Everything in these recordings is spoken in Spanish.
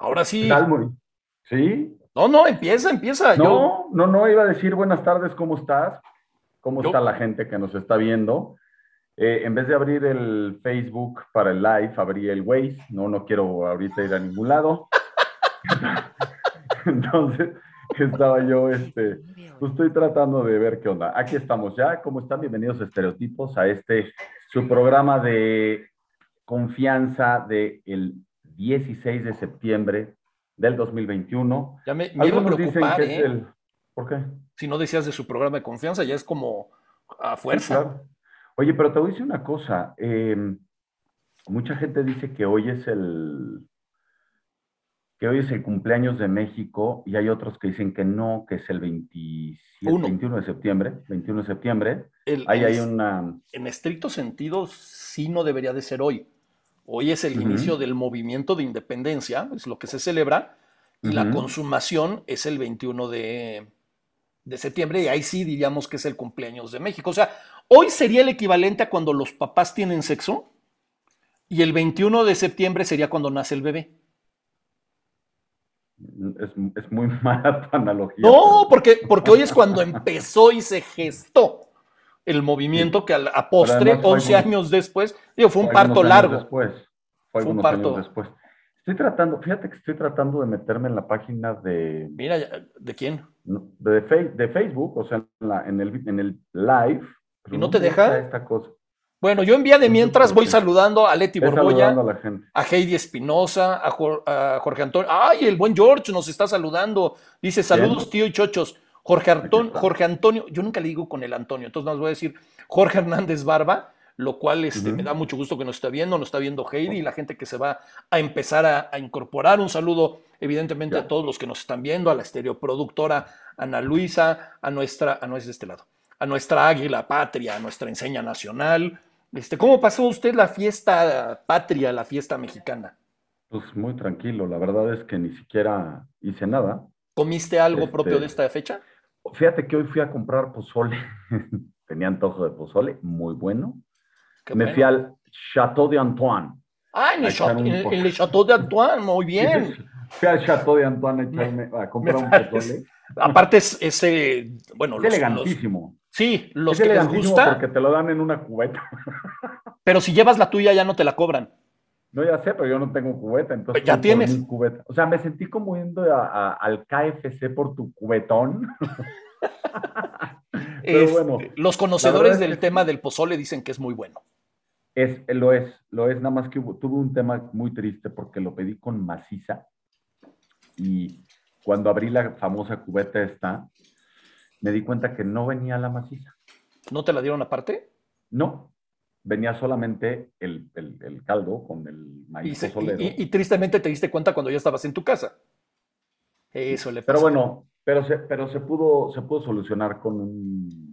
Ahora sí. ¿Sí? No, no, empieza, empieza. No, no, no, iba a decir buenas tardes, ¿cómo estás? ¿Cómo está la gente que nos está viendo? Eh, en vez de abrir el Facebook para el live, abrí el Waze. No, no quiero ahorita ir a ningún lado. Entonces, estaba yo, este, pues estoy tratando de ver qué onda. Aquí estamos ya. ¿Cómo están? Bienvenidos a Estereotipos, a este, su programa de confianza del el 16 de septiembre del 2021. Ya me, me Algunos dicen que es ¿eh? el... ¿Por qué? Si no decías de su programa de confianza, ya es como a fuerza. Oye, pero te voy a decir una cosa. Em, mucha gente dice que hoy es el que hoy es el cumpleaños de México y hay otros que dicen que no, que es el 27, 21 de septiembre, 21 de septiembre. Ahí hay una... En estricto sentido, sí no debería de ser hoy. Hoy es el inicio del movimiento de independencia, es lo que se celebra, y la consumación es el 21 de, septiembre, y ahí sí diríamos que es el cumpleaños de México. O sea, hoy sería el equivalente a cuando los papás tienen sexo, y el 21 de septiembre sería cuando nace el bebé. Es, muy mala tu analogía. No, porque, porque hoy es cuando empezó y se gestó el movimiento que a, postre, 11 años después, digo, fue un parto largo. Después, fue, un parto. después. Estoy tratando, fíjate que estoy tratando de meterme en la página de... Mira, ¿de quién? De, de Facebook, o sea, en, el, en el live. ¿Y no, te deja? Esta cosa. Bueno, yo envía de mientras voy saludando a Leti Borboya, a, Heidi Espinosa, a, Jorge Antonio. ¡Ay, el buen George nos está saludando! Dice, saludos, tío y chochos. Jorge, Jorge Antonio, yo nunca le digo con el Antonio, entonces nos voy a decir Jorge Hernández Barba, lo cual este, me da mucho gusto que nos está viendo, nos está viendo Heidi y la gente que se va a empezar a, incorporar. Un saludo, evidentemente, a todos los que nos están viendo, a la estereoproductora Ana Luisa, a nuestra, a nuestra, este lado, a nuestra águila patria, a nuestra enseña nacional. Este, ¿Cómo pasó usted la fiesta patria, la fiesta mexicana? Pues muy tranquilo, la verdad es que ni siquiera hice nada. ¿Comiste algo propio de este, esta fecha? Fíjate que hoy fui a comprar pozole. Tenía antojo de pozole, muy bueno. Me fui al Chateau de Antoine. Ah, en el, Chateau, de Antoine, muy bien. Fui al Chateau de Antoine a, echarme, a comprar un pozole. Aparte es ese, bueno, es elegantísimo. sí, los que les gusta. Porque te lo dan en una cubeta. Pero si llevas la tuya ya no te la cobran. No, ya sé, pero yo no tengo cubeta, entonces. Ya tienes. Cubeta. O sea, me sentí como yendo al KFC por tu cubetón. pero bueno, los conocedores del tema del pozole dicen que es muy bueno. Es, lo es, lo es, nada más que tuve un tema muy triste porque lo pedí con maciza y cuando abrí la famosa cubeta esta, me di cuenta que no venía la maciza. ¿No te la dieron aparte? No, venía solamente el, caldo con el maíz y, y, tristemente te diste cuenta cuando ya estabas en tu casa. Eso le pasa. Pero bueno, pero se, pero se pudo, se pudo solucionar con un,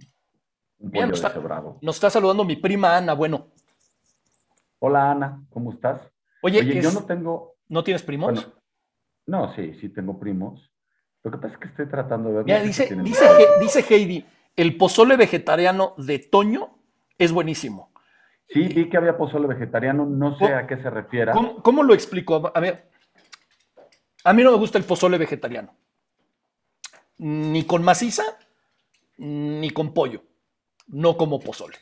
un pollo nos, está, nos está saludando mi prima Ana, bueno. Hola Ana, ¿cómo estás? Oye, yo no tengo... ¿No tienes primos? no, sí, sí tengo primos. Lo que pasa es que estoy tratando de ver... Mira, dice, dice, dice Heidi, el pozole vegetariano de Toño es buenísimo. Sí, vi que había pozole vegetariano, no sé a qué se refiere. ¿cómo, lo explico? A ver, a mí no me gusta el pozole vegetariano. Ni con maciza, ni con pollo. No como pozole.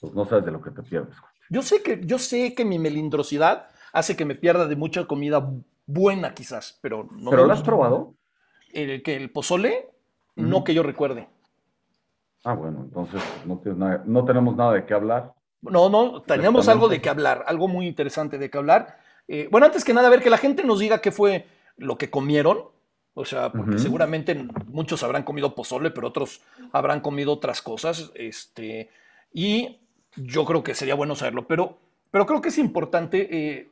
Pues no sabes de lo que te pierdes. Yo sé que, yo sé que mi melindrosidad hace que me pierda de mucha comida buena, quizás, pero no. ¿Pero lo has probado? El, que el pozole, no que yo recuerde. Ah, bueno, entonces no, no tenemos nada de qué hablar. No, no, tenemos algo de qué hablar, algo muy interesante de qué hablar. Eh, bueno, antes que nada, a ver que la gente nos diga qué fue lo que comieron. O sea, porque seguramente muchos habrán comido pozole, pero otros habrán comido otras cosas. Este, y yo creo que sería bueno saberlo. Pero, pero creo que es importante eh,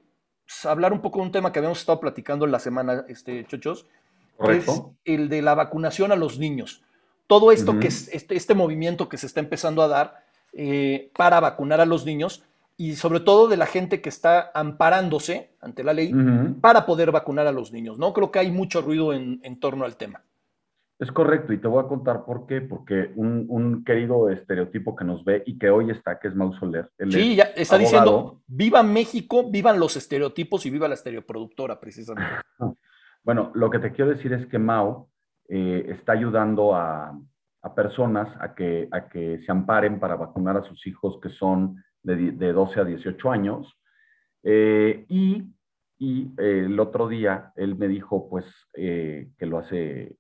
hablar un poco de un tema que habíamos estado platicando en la semana, este, Chochos, que es el de la vacunación a los niños. Todo esto que es este, este, movimiento que se está empezando a dar eh, para vacunar a los niños y sobre todo de la gente que está amparándose ante la ley para poder vacunar a los niños. No creo que hay mucho ruido en, torno al tema. Es correcto, y te voy a contar por qué. Porque un, querido estereotipo que nos ve y que hoy está, que es Mausoler. Sí, ya está diciendo, viva México, vivan los estereotipos y viva la estereoproductora, precisamente. Bueno, lo que te quiero decir es que Mao eh, está ayudando a, personas a que, a que se amparen para vacunar a sus hijos que son de, 12 a 18 años. Eh, y, y eh, el otro día él me dijo, pues, eh, que lo hace,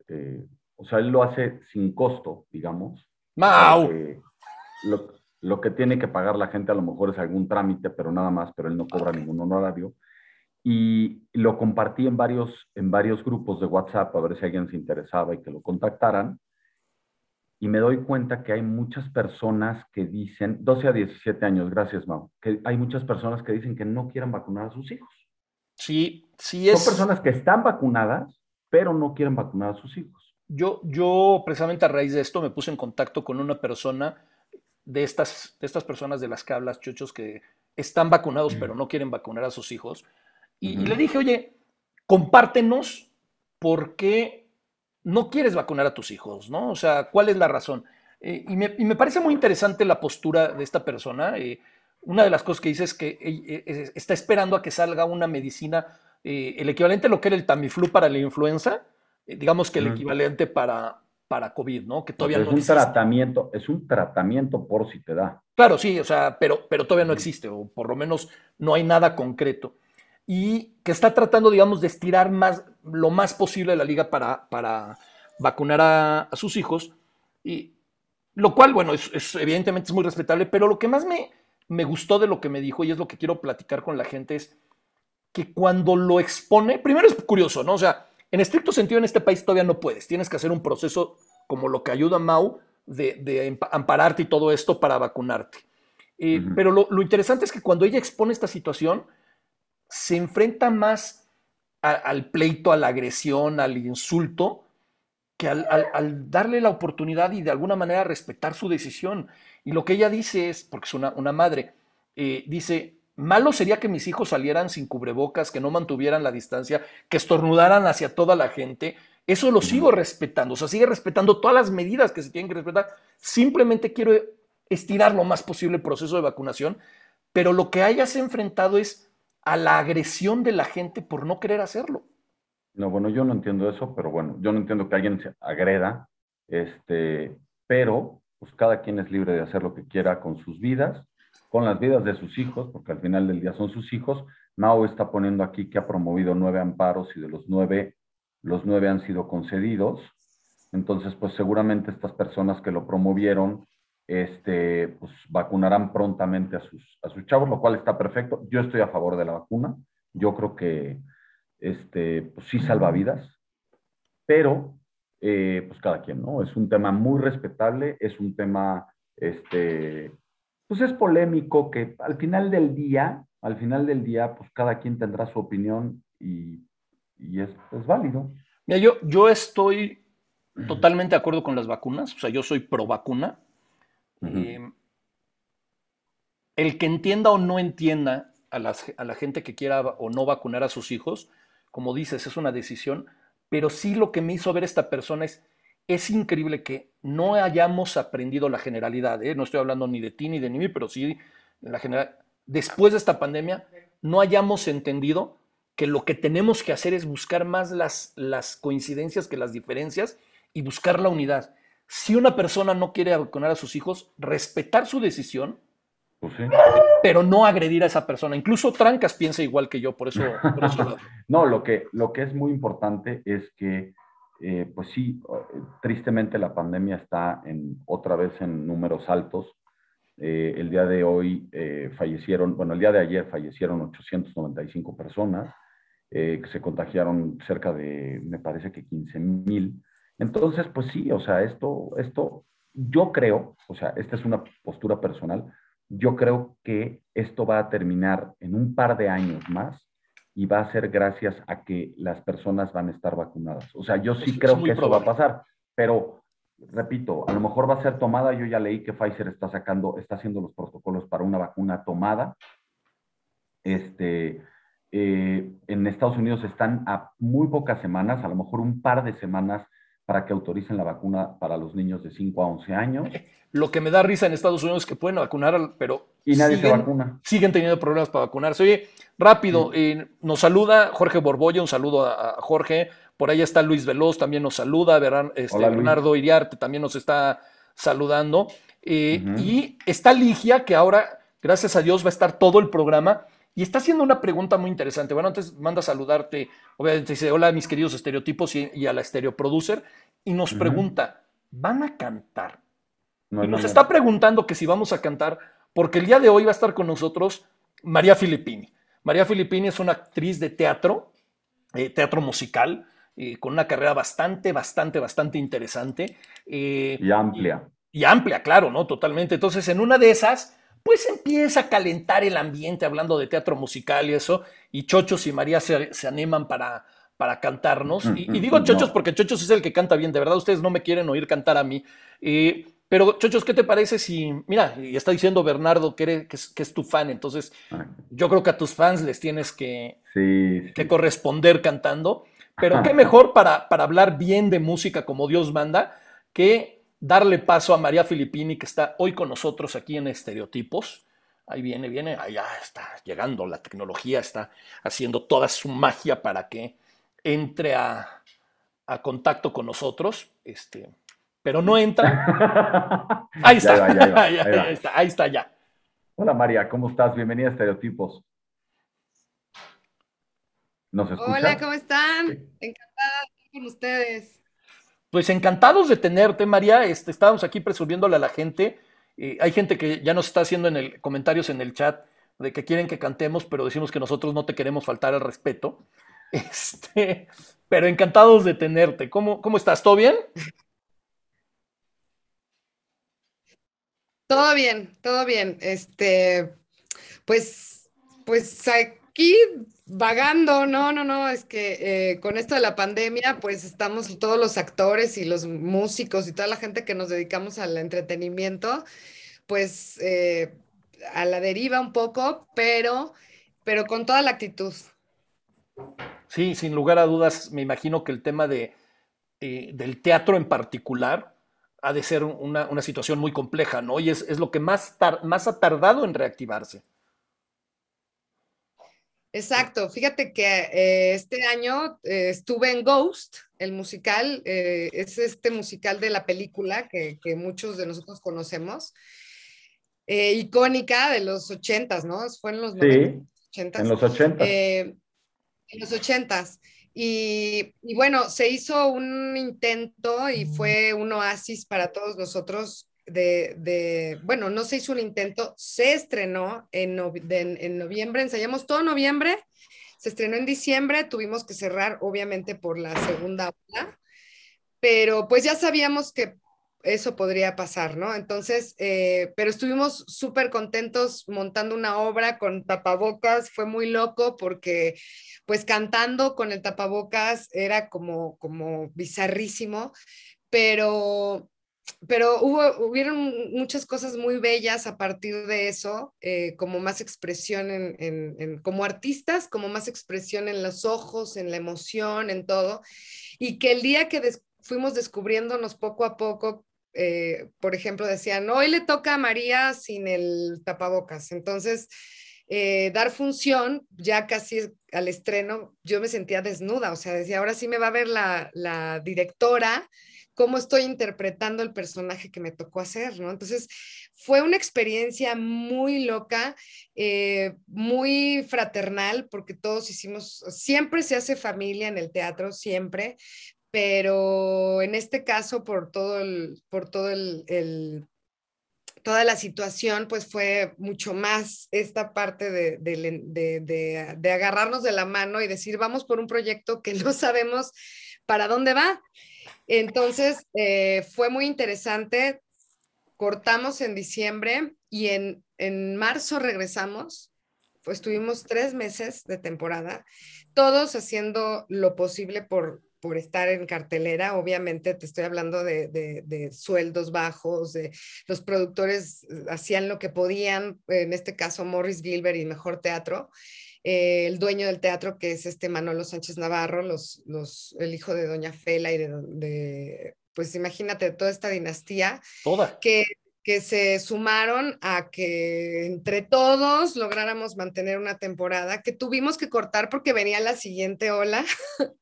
o sea, él lo hace sin costo, digamos. ¡Mau! Lo, lo, que tiene que pagar la gente a lo mejor es algún trámite, pero nada más, pero él no cobra ningún honorario. Y lo compartí en varios, en varios grupos de WhatsApp a ver si alguien se interesaba y que lo contactaran y me doy cuenta que hay muchas personas que dicen, 12 a 17 años, gracias Mau, que hay muchas personas que dicen que no quieren vacunar a sus hijos. Sí, sí es. Son personas que están vacunadas, pero no quieren vacunar a sus hijos. Yo, yo precisamente a raíz de esto me puse en contacto con una persona de estas, de estas personas de las que hablas, chuchos, que están vacunados, pero no quieren vacunar a sus hijos. Y, y le dije, oye, compártenos por qué no quieres vacunar a tus hijos, ¿no? O sea, ¿cuál es la razón? Eh, y, me, parece muy interesante la postura de esta persona. Eh, una de las cosas que dice es que eh, está esperando a que salga una medicina, el equivalente a lo que era el Tamiflu para la influenza, digamos que el equivalente para, para COVID, ¿no? Que todavía es un tratamiento, es un tratamiento por si te da. Claro, sí, o sea, pero, pero todavía no existe, o por lo menos no hay nada concreto y que está tratando, digamos, de estirar más, lo más posible la liga para, para vacunar a, sus hijos. Y, lo cual, bueno, es, evidentemente es muy respetable, pero lo que más me, me gustó de lo que me dijo, y es lo que quiero platicar con la gente, es que cuando lo expone, primero es curioso, ¿no? O sea, en estricto sentido en este país todavía no puedes, tienes que hacer un proceso como lo que ayuda a Mau de, ampararte y todo esto para vacunarte. Eh, pero lo, lo, interesante es que cuando ella expone esta situación, se enfrenta más al pleito, a la agresión, al insulto, que al, darle la oportunidad y de alguna manera respetar su decisión. Y lo que ella dice es, porque es una, madre, eh, dice, malo sería que mis hijos salieran sin cubrebocas, que no mantuvieran la distancia, que estornudaran hacia toda la gente. Eso lo sigo respetando, o sea, sigue respetando todas las medidas que se tienen que respetar. Simplemente quiero estirar lo más posible el proceso de vacunación, pero lo que hayas enfrentado es a la agresión de la gente por no querer hacerlo. No, bueno, yo no entiendo eso, pero bueno, yo no entiendo que alguien se agreda, este, pero pues cada quien es libre de hacer lo que quiera con sus vidas, con las vidas de sus hijos, porque al final del día son sus hijos. Mao está poniendo aquí que ha promovido nueve amparos y de los nueve, los nueve han sido concedidos. Entonces, pues seguramente estas personas que lo promovieron este, pues vacunarán prontamente a sus, a sus chavos, lo cual está perfecto. Yo estoy a favor de la vacuna. Yo creo que este, pues sí salva vidas, pero eh, pues cada quien, ¿no? Es un tema muy respetable, es un tema, este, pues es polémico que al final del día, al final del día, pues cada quien tendrá su opinión y, y es, es válido. Mira, yo, yo estoy totalmente de acuerdo con las vacunas, o sea, yo soy pro vacuna. Em, el que entienda o no entienda a, la gente que quiera o no vacunar a sus hijos, como dices, es una decisión, pero sí lo que me hizo ver esta persona es, es increíble que no hayamos aprendido la generalidad, ¿eh? no estoy hablando ni de ti ni de mí, pero sí la general, después de esta pandemia, no hayamos entendido que lo que tenemos que hacer es buscar más las coincidencias que las diferencias y buscar la unidad si una persona no quiere vacunar a sus hijos, respetar su decisión, pues pero no agredir a esa persona. Incluso Trancas piensa igual que yo, por eso. no, lo que, lo que es muy importante es que, eh, pues sí, tristemente la pandemia está en, otra vez en números altos. Eh, el día de hoy eh, fallecieron, bueno, el día de ayer fallecieron 895 personas, que se contagiaron cerca de, me parece que 15 mil. Entonces, pues sí, o sea, esto, esto, yo creo, o sea, esta es una postura personal, yo creo que esto va a terminar en un par de años más y va a ser gracias a que las personas van a estar vacunadas. O sea, yo sí creo que eso va a pasar, pero repito, a lo mejor va a ser tomada. Yo ya leí que Pfizer está sacando, está haciendo los protocolos para una vacuna tomada. Este, eh, en Estados Unidos están a muy pocas semanas, a lo mejor un par de semanas para que autoricen la vacuna para los niños de 5 a 11 años. Lo que me da risa en Estados Unidos es que pueden vacunar, pero y nadie siguen, se vacuna. siguen teniendo problemas para vacunarse. Oye, rápido, eh, nos saluda Jorge Borbolla, un saludo a, Jorge. Por ahí está Luis Veloz, también nos saluda. este, Bernardo Iriarte también nos está saludando. Eh, y está Ligia, que ahora, gracias a Dios, va a estar todo el programa. Y está haciendo una pregunta muy interesante. Bueno, antes manda a saludarte. Obviamente dice, hola mis queridos estereotipos y, a la estereoproducer. Y nos pregunta, ¿van a cantar? y nos está preguntando que si vamos a cantar, porque el día de hoy va a estar con nosotros María Filippini. María Filippini es una actriz de teatro, eh, teatro musical, eh, con una carrera bastante, bastante, bastante interesante. Eh, y amplia. y, amplia, claro, ¿no? Totalmente. Entonces, en una de esas, pues empieza a calentar el ambiente hablando de teatro musical y eso, y Chochos y María se, animan para, para cantarnos. Y, digo Chochos porque Chochos es el que canta bien, de verdad ustedes no me quieren oír cantar a mí. Eh, pero Chochos, ¿qué te parece si, mira, y está diciendo Bernardo que, es, tu fan, entonces yo creo que a tus fans les tienes que, que corresponder cantando, pero qué mejor para, para hablar bien de música como Dios manda que darle paso a María Filippini, que está hoy con nosotros aquí en Estereotipos. Ahí viene, viene, allá está llegando, la tecnología está haciendo toda su magia para que entre a, contacto con nosotros, este, pero no entra. Ahí está, ahí, está ahí está, ya. Hola María, ¿cómo estás? Bienvenida a Estereotipos. ¿Nos Hola, ¿cómo están? Encantada de estar con ustedes. Pues encantados de tenerte, María. Este, estábamos aquí presumiéndole a la gente. Eh, hay gente que ya nos está haciendo en el, comentarios en el chat de que quieren que cantemos, pero decimos que nosotros no te queremos faltar al respeto. Este, pero encantados de tenerte. ¿Cómo, cómo estás? ¿Todo bien? Todo bien, todo bien. Este, pues, pues aquí vagando, no, no, no, es que eh, con esto de la pandemia, pues estamos todos los actores y los músicos y toda la gente que nos dedicamos al entretenimiento, pues eh, a la deriva un poco, pero, pero con toda la actitud. Sí, sin lugar a dudas, me imagino que el tema de, eh, del teatro en particular ha de ser una, situación muy compleja, ¿no? Y es, es lo que más, más ha tardado en reactivarse. Exacto, fíjate que eh, este año eh, estuve en Ghost, el musical, eh, es este musical de la película que, muchos de nosotros conocemos, icónica de los ochentas, ¿no? Fue en los sí, En los ochentas. en los ochentas. Y, y, bueno, se hizo un intento y fue un oasis para todos nosotros de, bueno, no se hizo un intento, se estrenó en, en, noviembre, ensayamos todo noviembre, se estrenó en diciembre, tuvimos que cerrar obviamente por la segunda ola, pero pues ya sabíamos que eso podría pasar, ¿no? Entonces, eh, pero estuvimos súper contentos montando una obra con tapabocas, fue muy loco porque pues cantando con el tapabocas era como, como bizarrísimo, pero pero hubo, hubieron muchas cosas muy bellas a partir de eso, eh, como más expresión en, como artistas, como más expresión en los ojos, en la emoción, en todo. Y que el día que fuimos descubriéndonos poco a poco, eh, por ejemplo, decían, hoy le toca a María sin el tapabocas. Entonces, eh, dar función, ya casi al estreno, yo me sentía desnuda, o sea, decía, ahora sí me va a ver la, la directora cómo estoy interpretando el personaje que me tocó hacer, ¿no? Entonces, fue una experiencia muy loca, eh, muy fraternal, porque todos hicimos, siempre se hace familia en el teatro, siempre, pero en este caso, por todo el, por todo el, toda la situación, pues fue mucho más esta parte de, de, de, agarrarnos de la mano y decir, vamos por un proyecto que no sabemos para dónde va. Entonces, eh, fue muy interesante. Cortamos en diciembre y en, marzo regresamos estuvimos tres meses de temporada, todos haciendo lo posible por, por estar en cartelera. Obviamente te estoy hablando de, sueldos bajos, de los productores hacían lo que podían, en este caso Morris Gilbert y Mejor Teatro. Eh, el dueño del teatro, que es este Manolo Sánchez Navarro, los, los, el hijo de Doña Fela y de, pues imagínate, toda esta dinastía. Toda. Que que se sumaron a que entre todos lográramos mantener una temporada que tuvimos que cortar porque venía la siguiente ola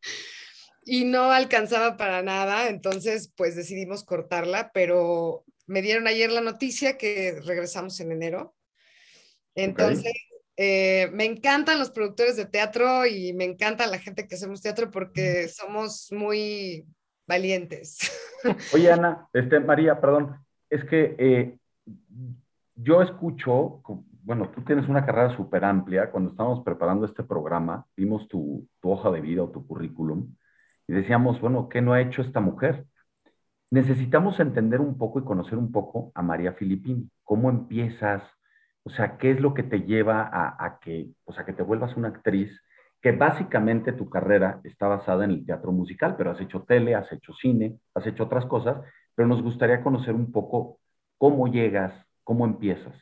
y no alcanzaba para nada, entonces pues decidimos cortarla, pero me dieron ayer la noticia que regresamos en enero. Entonces, eh, me encantan los productores de teatro y me encanta la gente que hacemos teatro porque somos muy valientes. Oye, Ana, este, María, perdón, es que eh, yo escucho, bueno, tú tienes una carrera súper amplia. Cuando estábamos preparando este programa, vimos tu, hoja de vida o tu currículum y decíamos, bueno, ¿qué no ha hecho esta mujer? Necesitamos entender un poco y conocer un poco a María Filipini. ¿Cómo empiezas? O sea, ¿qué es lo que te lleva a, a que, o sea, que te vuelvas una actriz? Que básicamente tu carrera está basada en el teatro musical, pero has hecho tele, has hecho cine, has hecho otras cosas pero nos gustaría conocer un poco cómo llegas, cómo empiezas.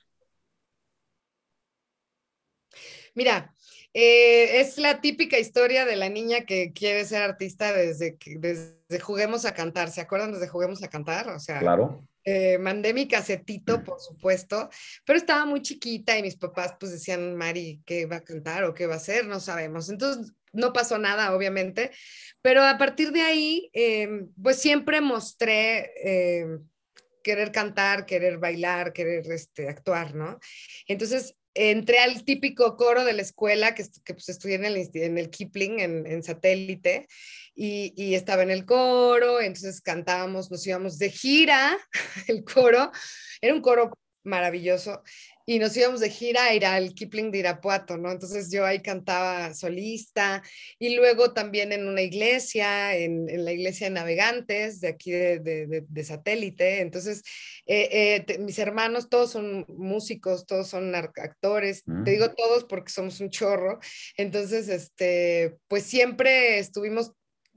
Mira, eh, es la típica historia de la niña que quiere ser artista desde que desde Juguemos a Cantar. ¿Se acuerdan desde Juguemos a Cantar? O sea, claro. Eh, mandé mi casetito, por supuesto, pero estaba muy chiquita y mis papás pues decían, Mari, ¿qué va a cantar o qué va a hacer? No sabemos. Entonces, no pasó nada, obviamente, pero a partir de ahí, em, pues siempre mostré em, querer cantar, querer bailar, querer este, actuar, ¿no? Entonces, entré al típico coro de la escuela que, que pues, estudié en el, en el Kipling, en, en satélite, y, y, estaba en el coro, entonces cantábamos, nos íbamos de gira, el coro, era un coro maravilloso, y nos íbamos de gira a ir al Kipling de Irapuato, ¿no? Entonces yo ahí cantaba solista y luego también en una iglesia, en, la iglesia de navegantes de aquí de, satélite. Entonces eh, eh, mis hermanos todos son músicos, todos son actores, te mm. digo todos porque somos un chorro. Entonces, este, pues siempre estuvimos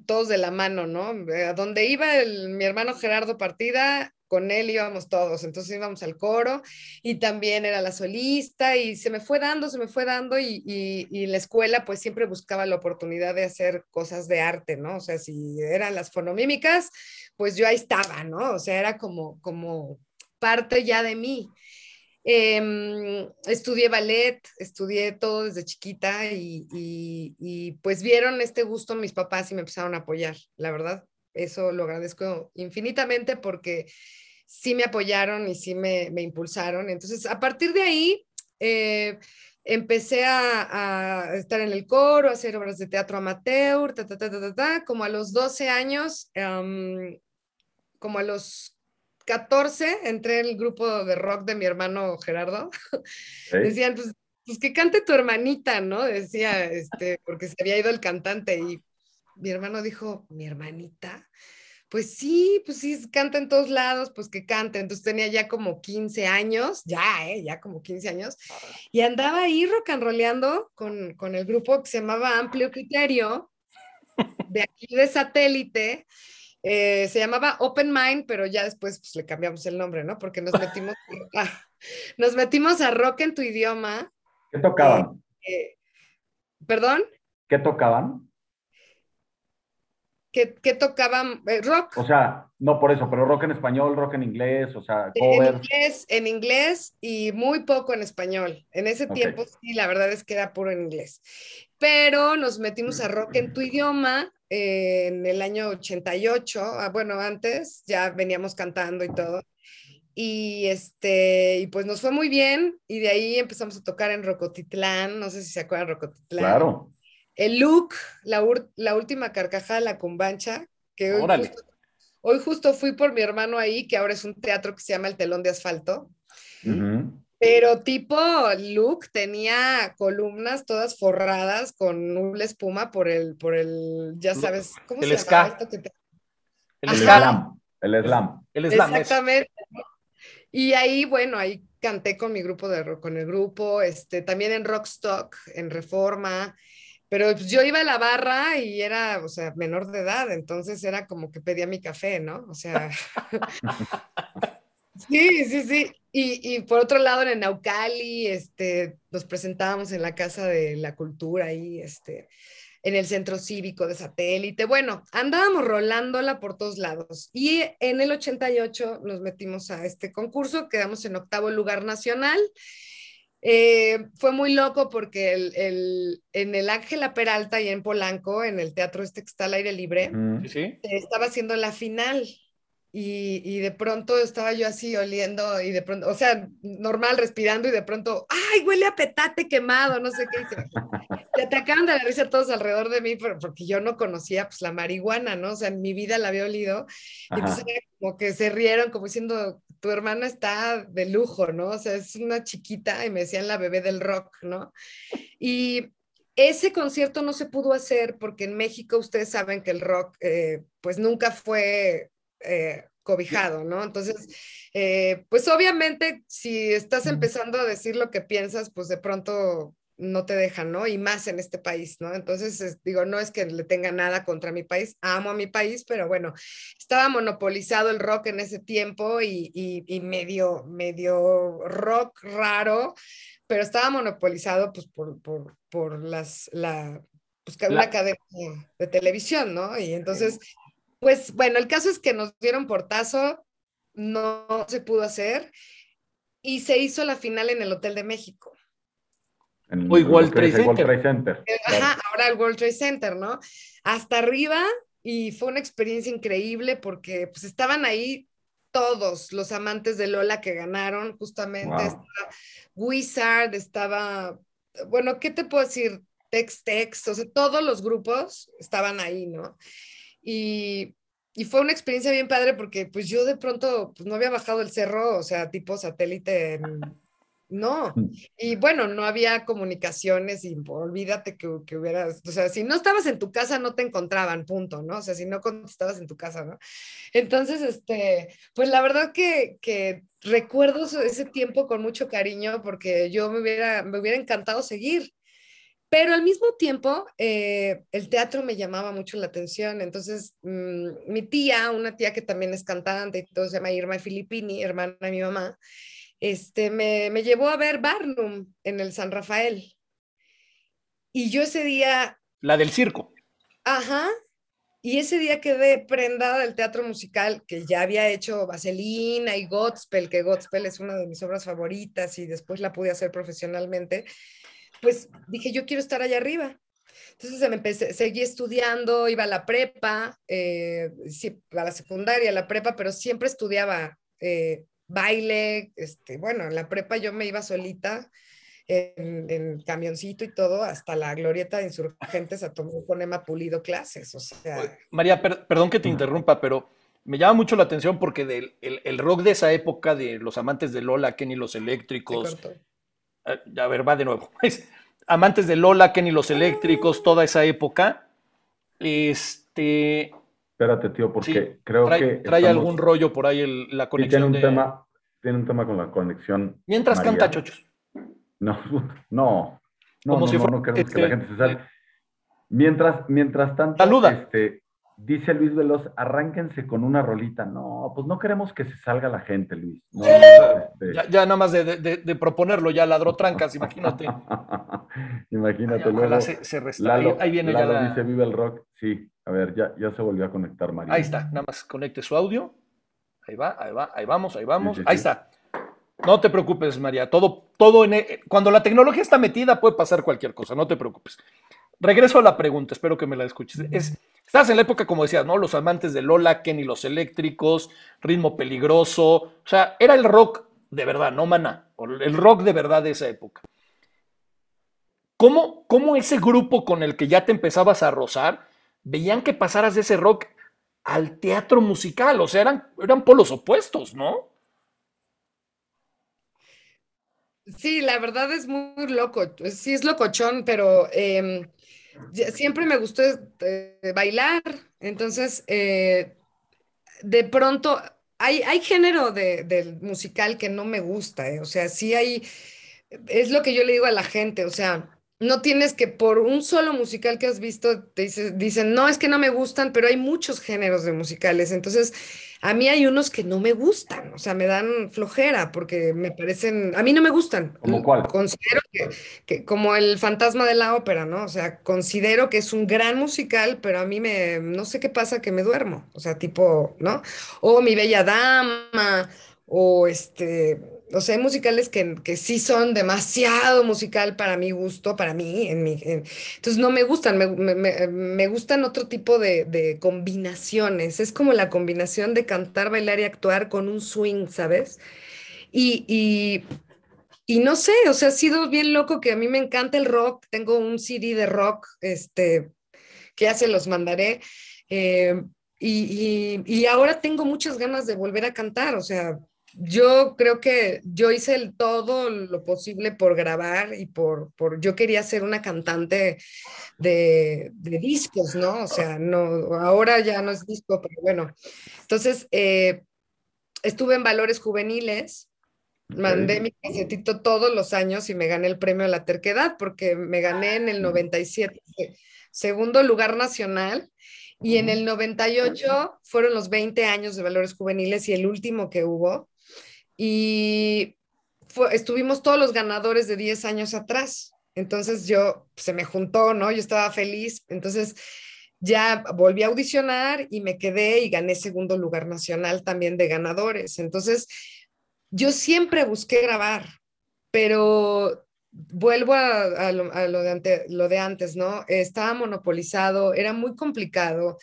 todos de la mano, ¿no? A donde iba mi hermano Gerardo Partida, con él íbamos todos, entonces íbamos al coro y también era la solista y se me fue dando, se me fue dando y, y, la escuela pues siempre buscaba la oportunidad de hacer cosas de arte, ¿no? O sea, si eran las fonomímicas, pues yo ahí estaba, ¿no? O sea, era como, como parte ya de mí. Em, estudié ballet, estudié todo desde chiquita y, y, pues vieron este gusto mis papás y me empezaron a apoyar, la verdad. Eso lo agradezco infinitamente porque sí me apoyaron y sí me, me impulsaron. Entonces, a partir de ahí, eh, empecé a, a, estar en el coro, a hacer obras de teatro amateur, ta, ta, ta, ta, ta como a los 12 años, um, como a los 14, entré en el grupo de rock de mi hermano Gerardo. Decían, pues, pues, que cante tu hermanita, ¿no? Decía, este, porque se había ido el cantante y mi hermano dijo, mi hermanita, pues sí, pues sí, canta en todos lados, pues que cante. Entonces tenía ya como 15 años, ya, ¿eh? Ya como 15 años. Y andaba ahí rock and rollando con, con el grupo que se llamaba Amplio Criterio, de aquí de satélite. Eh, se llamaba Open Mind, pero ya después pues, le cambiamos el nombre, ¿no? Porque nos metimos, a, nos metimos a rock en tu idioma. ¿Qué tocaban? Eh, eh, ¿Perdón? ¿Qué tocaban? Que, tocaban eh, rock. O sea, no por eso, pero rock en español, rock en inglés, o sea, covers. En inglés, en inglés y muy poco en español. En ese tiempo sí, la verdad es que era puro en inglés. Pero nos metimos a rock en tu idioma eh, en el año 88, ah, bueno, antes ya veníamos cantando y todo. Y este, y pues nos fue muy bien y de ahí empezamos a tocar en Rocotitlán, no sé si se acuerdan Rocotitlán. Claro el look, la, la última carcajada de la cumbancha, que hoy justo, fui por mi hermano ahí, que ahora es un teatro que se llama El Telón de Asfalto. Pero tipo look tenía columnas todas forradas con nubla espuma por el, por el, ya sabes, ¿cómo el se llama esto El slam. El slam. El slam. Exactamente. Y ahí, bueno, ahí canté con mi grupo de con el grupo, este, también en Rockstock, en Reforma, pero pues, yo iba a la barra y era, o sea, menor de edad, entonces era como que pedía mi café, ¿no? O sea, sí, sí, sí. Y, y, por otro lado, en Naucali, este, nos presentábamos en la Casa de la Cultura ahí, este, en el centro cívico de satélite. Bueno, andábamos rolándola por todos lados. Y en el 88 nos metimos a este concurso, quedamos en octavo lugar nacional. Eh, fue muy loco porque el, en el Ángela Peralta y en Polanco, en el teatro este que está al aire libre, estaba haciendo la final. Y, y, de pronto estaba yo así oliendo y de pronto, o sea, normal respirando y de pronto, ay, huele a petate quemado, no sé qué. Se atacaron de la risa todos alrededor de mí porque yo no conocía pues la marihuana, ¿no? O sea, en mi vida la había olido. Y entonces como que se rieron como diciendo, tu hermana está de lujo, ¿no? O sea, es una chiquita y me decían la bebé del rock, ¿no? Y ese concierto no se pudo hacer porque en México ustedes saben que el rock eh, pues nunca fue eh, cobijado, ¿no? Entonces, eh, pues obviamente si estás empezando a decir lo que piensas, pues de pronto no te dejan, ¿no? Y más en este país, ¿no? Entonces, digo, no es que le tenga nada contra mi país, amo a mi país, pero bueno, estaba monopolizado el rock en ese tiempo y, y, medio, medio rock raro, pero estaba monopolizado pues por, por, por las, la, pues, una cadena de televisión, ¿no? Y entonces pues bueno, el caso es que nos dieron portazo, no se pudo hacer y se hizo la final en el Hotel de México. O igual Trade Center. Eh, ajá, ahora el World Trade Center, ¿no? Hasta arriba y fue una experiencia increíble porque pues estaban ahí todos los amantes de Lola que ganaron, justamente estaba Wizard, estaba, bueno, ¿qué te puedo decir? Tex Tex, o sea, todos los grupos estaban ahí, ¿no? Y, y, fue una experiencia bien padre porque pues yo de pronto pues, no había bajado el cerro, o sea, tipo satélite, no. Mm. Y bueno, no había comunicaciones y olvídate que, que, hubieras, o sea, si no estabas en tu casa no te encontraban, punto, ¿no? O sea, si no contestabas en tu casa, ¿no? Entonces, este, pues la verdad que, que recuerdo ese tiempo con mucho cariño porque yo me hubiera, me hubiera encantado seguir. Pero al mismo tiempo, eh, el teatro me llamaba mucho la atención. Entonces, mm, mi tía, una tía que también es cantante y todo, se llama Irma Filippini, hermana de mi mamá, este, me, me llevó a ver Barnum en el San Rafael. Y yo ese día... La del circo. Ajá. Y ese día quedé prendada del teatro musical, que ya había hecho Vaselina y Godspell, que Godspell es una de mis obras favoritas y después la pude hacer profesionalmente pues dije, yo quiero estar allá arriba. Entonces me empecé, seguí estudiando, iba a la prepa, eh, a la secundaria, a la prepa, pero siempre estudiaba eh, baile, este, bueno, en la prepa yo me iba solita en, camioncito y todo, hasta la glorieta de insurgentes a tomar con Emma Pulido clases, o sea... María, perdón que te interrumpa, pero me llama mucho la atención porque del, el, rock de esa época, de los amantes de Lola, Kenny los eléctricos, eh, a ver, va de nuevo. amantes de Lola, Kenny los eléctricos, toda esa época. Este. Espérate, tío, porque creo que. Trae algún rollo por ahí la conexión. tiene, un tema, tiene un tema con la conexión. Mientras canta Chochos. No, no. No, no, no, queremos que la gente se salga. Mientras, mientras tanto, Saluda. Este, Dice Luis Veloz, arránquense con una rolita. No, pues no queremos que se salga la gente, Luis. Este. ya, nada más de, proponerlo, ya ladró trancas, imagínate. imagínate, luego. Se, se ahí, viene ya la... dice, vive el rock. Sí, a ver, ya, ya se volvió a conectar, María. Ahí está, nada más conecte su audio. Ahí va, ahí va, ahí vamos, ahí vamos. ahí está. No te preocupes, María. Todo, todo en, e, cuando la tecnología está metida puede pasar cualquier cosa, no te preocupes. Regreso a la pregunta, espero que me la escuches. Es, Estás en la época, como decías, ¿no? Los amantes de Lola, Kenny los eléctricos, ritmo peligroso. O sea, era el rock de verdad, no maná. El rock de verdad de esa época. ¿Cómo, ¿Cómo ese grupo con el que ya te empezabas a rozar veían que pasaras de ese rock al teatro musical? O sea, eran, eran polos opuestos, ¿no? Sí, la verdad es muy loco. Sí, es locochón, pero em, siempre me gustó este, bailar, entonces eh, de pronto hay, hay género de, del musical que no me gusta, ¿eh? o sea, sí hay, es lo que yo le digo a la gente, o sea, no tienes que por un solo musical que has visto, te dicen, no, es que no me gustan, pero hay muchos géneros de musicales, entonces a mí hay unos que no me gustan, o sea, me dan flojera porque me parecen, a mí no me gustan. ¿Como cuál? Considero que, como el fantasma de la ópera, ¿no? O sea, considero que es un gran musical, pero a mí me, no sé qué pasa que me duermo, o sea, tipo, ¿no? O Mi Bella Dama, o este, o sea, hay musicales que, que, sí son demasiado musical para mi gusto, para mí. En mi, entonces no me gustan, me, me, me gustan otro tipo de, combinaciones. Es como la combinación de cantar, bailar y actuar con un swing, ¿sabes? Y, y, y, no sé, o sea, ha sido bien loco que a mí me encanta el rock. Tengo un CD de rock, este, que ya se los mandaré. Eh, y, y ahora tengo muchas ganas de volver a cantar, o sea, yo creo que yo hice el, todo lo posible por grabar y por, por yo quería ser una cantante de, de, discos, ¿no? O sea, no, ahora ya no es disco, pero bueno. Entonces, eh, estuve en Valores Juveniles, mandé mi casetito todos los años y me gané el premio a la terquedad porque me gané en el 97, segundo lugar nacional. Y en el 98 fueron los 20 años de Valores Juveniles y el último que hubo y estuvimos todos los ganadores de 10 años atrás. Entonces yo, se me juntó, ¿no? Yo estaba feliz. Entonces ya volví a audicionar y me quedé y gané segundo lugar nacional también de ganadores. Entonces yo siempre busqué grabar, pero vuelvo a, lo, de lo, de antes, ¿no? Estaba monopolizado, era muy complicado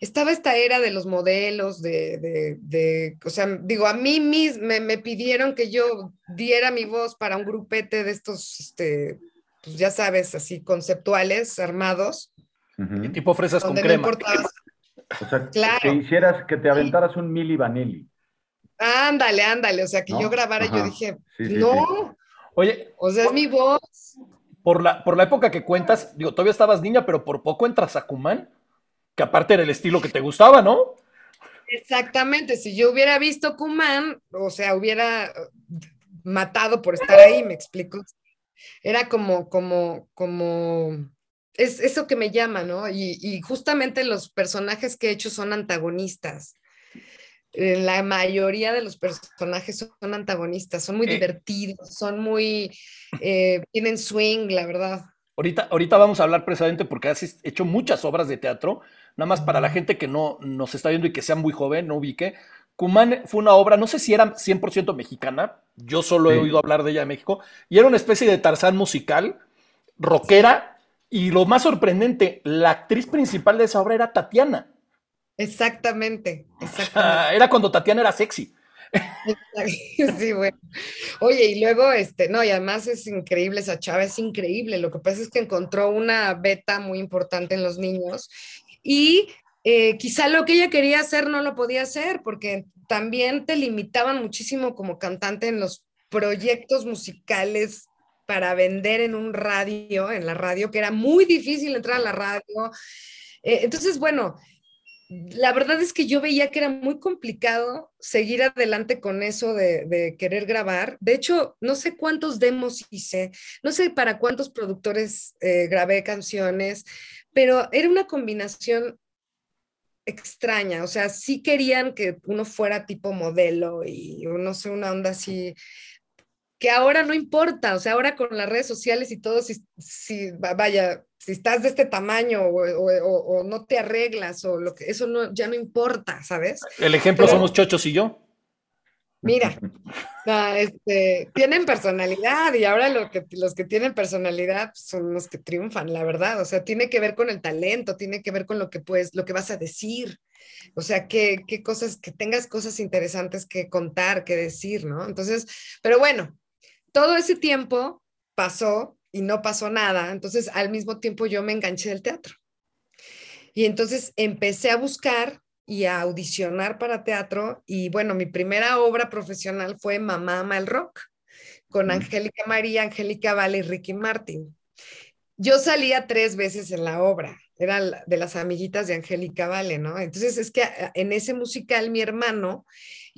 estaba esta era de los modelos, de, de, o sea, digo, a mí mismo me, pidieron que yo diera mi voz para un grupete de estos, este, pues ya sabes, así conceptuales, armados. Tipo fresas con crema. o sea, que hicieras, que te aventaras un Mili Vanilli. Ándale, ándale, o sea, que yo grabara y yo dije, no. Oye. O sea, es mi voz. Por la, por la época que cuentas, digo, todavía estabas niña, pero por poco entras a Cumán que aparte era el estilo que te gustaba, ¿no? Exactamente, si yo hubiera visto Kuman, o sea, hubiera matado por estar ahí, me explico. Era como, como, como, es eso que me llama, ¿no? Y, justamente los personajes que he hecho son antagonistas. Eh, la mayoría de los personajes son antagonistas, son muy eh. divertidos, son muy, eh, tienen swing, la verdad. Ahorita, ahorita vamos a hablar precisamente porque has hecho muchas obras de teatro Nada más para la gente que no nos está viendo y que sea muy joven, no ubique. Cumán fue una obra, no sé si era 100% mexicana, yo solo he oído hablar de ella en México, y era una especie de Tarzán musical, rockera, y lo más sorprendente, la actriz principal de esa obra era Tatiana. Exactamente, exactamente. era cuando Tatiana era sexy. Sí, bueno. Oye, y luego, este, no, y además es increíble, esa chava es increíble. Lo que pasa es que encontró una beta muy importante en los niños y eh, quizá lo que ella quería hacer no lo podía hacer porque también te limitaban muchísimo como cantante en los proyectos musicales para vender en un radio, en la radio, que era muy difícil entrar a la radio. Eh, entonces, bueno, la verdad es que yo veía que era muy complicado seguir adelante con eso de, querer grabar. De hecho, no sé cuántos demos hice, no sé para cuántos productores eh, grabé canciones, pero era una combinación extraña, o sea, sí querían que uno fuera tipo modelo y no sé, una onda así, que ahora no importa, o sea, ahora con las redes sociales y todo, si, si vaya, si estás de este tamaño o, no te arreglas o lo que, eso no, ya no importa, ¿sabes? El ejemplo somos Chochos y yo. Mira, este, tienen personalidad y ahora lo que, los que tienen personalidad son los que triunfan, la verdad. O sea, tiene que ver con el talento, tiene que ver con lo que puedes, lo que vas a decir. O sea, qué, qué cosas, que tengas cosas interesantes que contar, que decir, ¿no? Entonces, pero bueno, todo ese tiempo pasó y no pasó nada. Entonces, al mismo tiempo yo me enganché del teatro. Y entonces empecé a buscar y a audicionar para teatro. Y bueno, mi primera obra profesional fue Mamá ama el rock, con Angélica María, Angélica Vale y Ricky Martin. Yo salía tres veces en la obra, era de las amiguitas de Angélica Vale, ¿no? Entonces es que en ese musical mi hermano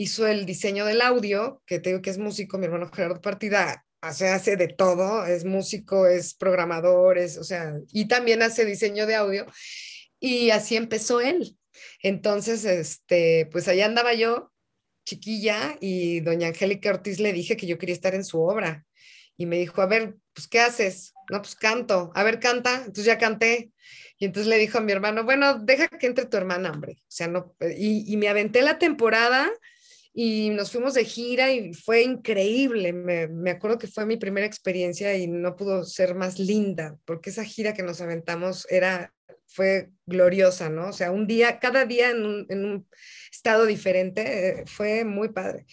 hizo el diseño del audio, que tengo que es músico, mi hermano Gerardo Partida hace, hace de todo, es músico, es programador, es, o sea, y también hace diseño de audio. Y así empezó él. Entonces, este, pues allá andaba yo, chiquilla, y doña Angélica Ortiz le dije que yo quería estar en su obra. Y me dijo, a ver, pues, ¿qué haces? No, pues canto. A ver, canta. Entonces ya canté. Y entonces le dijo a mi hermano, bueno, deja que entre tu hermana, hombre. O sea, no, y, y me aventé la temporada y nos fuimos de gira y fue increíble. Me, me, acuerdo que fue mi primera experiencia y no pudo ser más linda, porque esa gira que nos aventamos era fue gloriosa, ¿no? O sea, un día, cada día en un, estado diferente, eh, fue muy padre.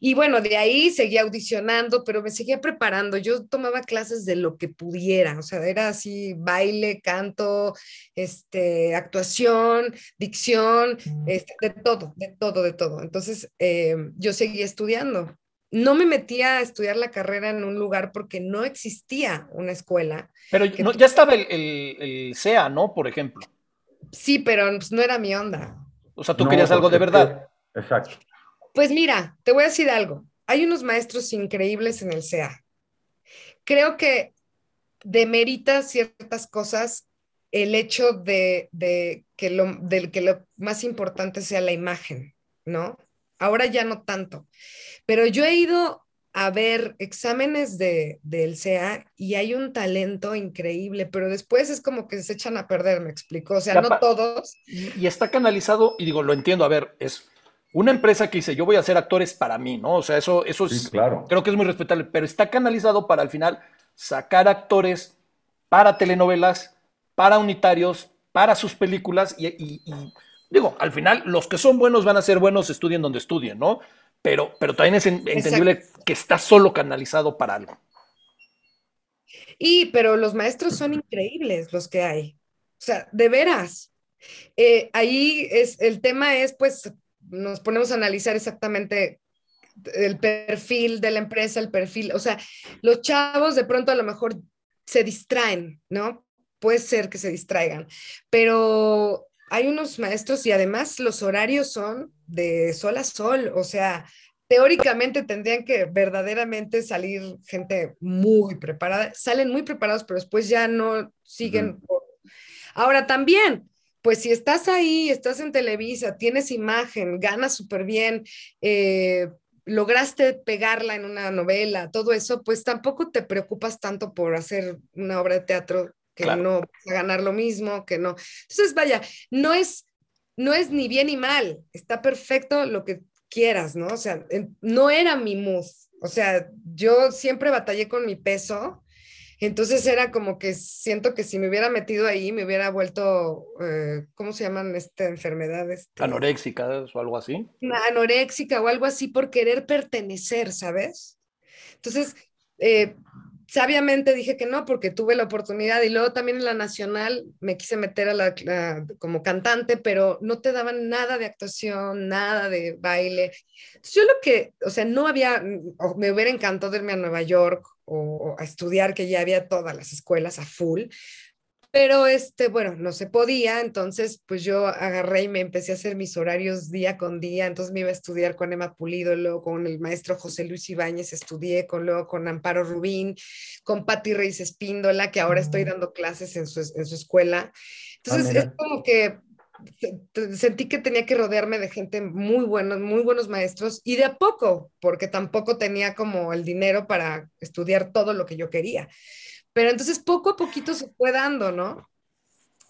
Y bueno, de ahí seguía audicionando, pero me seguía preparando. Yo tomaba clases de lo que pudiera, o sea, era así, baile, canto, este, actuación, dicción, este, de todo, de todo, de todo. Entonces, eh, yo seguía estudiando no me metía a estudiar la carrera en un lugar porque no existía una escuela. Pero ya estaba el, el, CEA, ¿no? Por ejemplo. Sí, pero pues, no era mi onda. O sea, tú querías algo de verdad. Exacto. Pues mira, te voy a decir algo. Hay unos maestros increíbles en el CEA. Creo que demerita ciertas cosas el hecho de, que lo, de que lo más importante sea la imagen, ¿no? Ahora ya no tanto. Pero yo he ido a ver exámenes de, del CEA y hay un talento increíble, pero después es como que se echan a perder, me explico. O sea, no todos. Y, está canalizado, y digo, lo entiendo, a ver, es una empresa que dice, yo voy a hacer actores para mí, ¿no? O sea, eso, eso es, claro. creo que es muy respetable, pero está canalizado para al final sacar actores para telenovelas, para unitarios, para sus películas y digo, al final los que son buenos van a ser buenos, estudien donde estudien, ¿no? pero, pero también es entendible que está solo canalizado para algo. Y, pero los maestros son increíbles los que hay. O sea, de veras. Eh, ahí es, el tema es, pues, nos ponemos a analizar exactamente el perfil de la empresa, el perfil, o sea, los chavos de pronto a lo mejor se distraen, ¿no? Puede ser que se distraigan, pero hay unos maestros y además los horarios son de sol a sol, o sea, teóricamente tendrían que verdaderamente salir gente muy preparada, salen muy preparados, pero después ya no siguen. Ahora también, pues si estás ahí, estás en Televisa, tienes imagen, ganas súper bien, eh, lograste pegarla en una novela, todo eso, pues tampoco te preocupas tanto por hacer una obra de teatro que no vas a ganar lo mismo, que no. Entonces, vaya, no es, no es ni bien ni mal, está perfecto lo que quieras, ¿no? O sea, no era mi mood, o sea, yo siempre batallé con mi peso, entonces era como que siento que si me hubiera metido ahí, me hubiera vuelto, eh, ¿cómo se llaman estas enfermedades? Anoréxicas o algo así. Anoréxica o algo así por querer pertenecer, ¿sabes? Entonces, eh, sabiamente dije que no porque tuve la oportunidad y luego también en la nacional me quise meter a la, como cantante, pero no te daban nada de actuación, nada de baile. yo lo que, o sea, no había, me hubiera encantado irme a Nueva York o, a estudiar, que ya había todas las escuelas a full, pero este, bueno, no se podía, entonces pues yo agarré y me empecé a hacer mis horarios día con día, entonces me iba a estudiar con Emma Pulido, luego con el maestro José Luis Ibáñez estudié, con, luego con Amparo Rubín, con Patti Reis Espíndola, que ahora estoy dando clases en su, en su escuela. Entonces es como que sentí que tenía que rodearme de gente muy buena, muy buenos maestros y de a poco, porque tampoco tenía como el dinero para estudiar todo lo que yo quería. Pero entonces poco a poquito se fue dando, ¿no?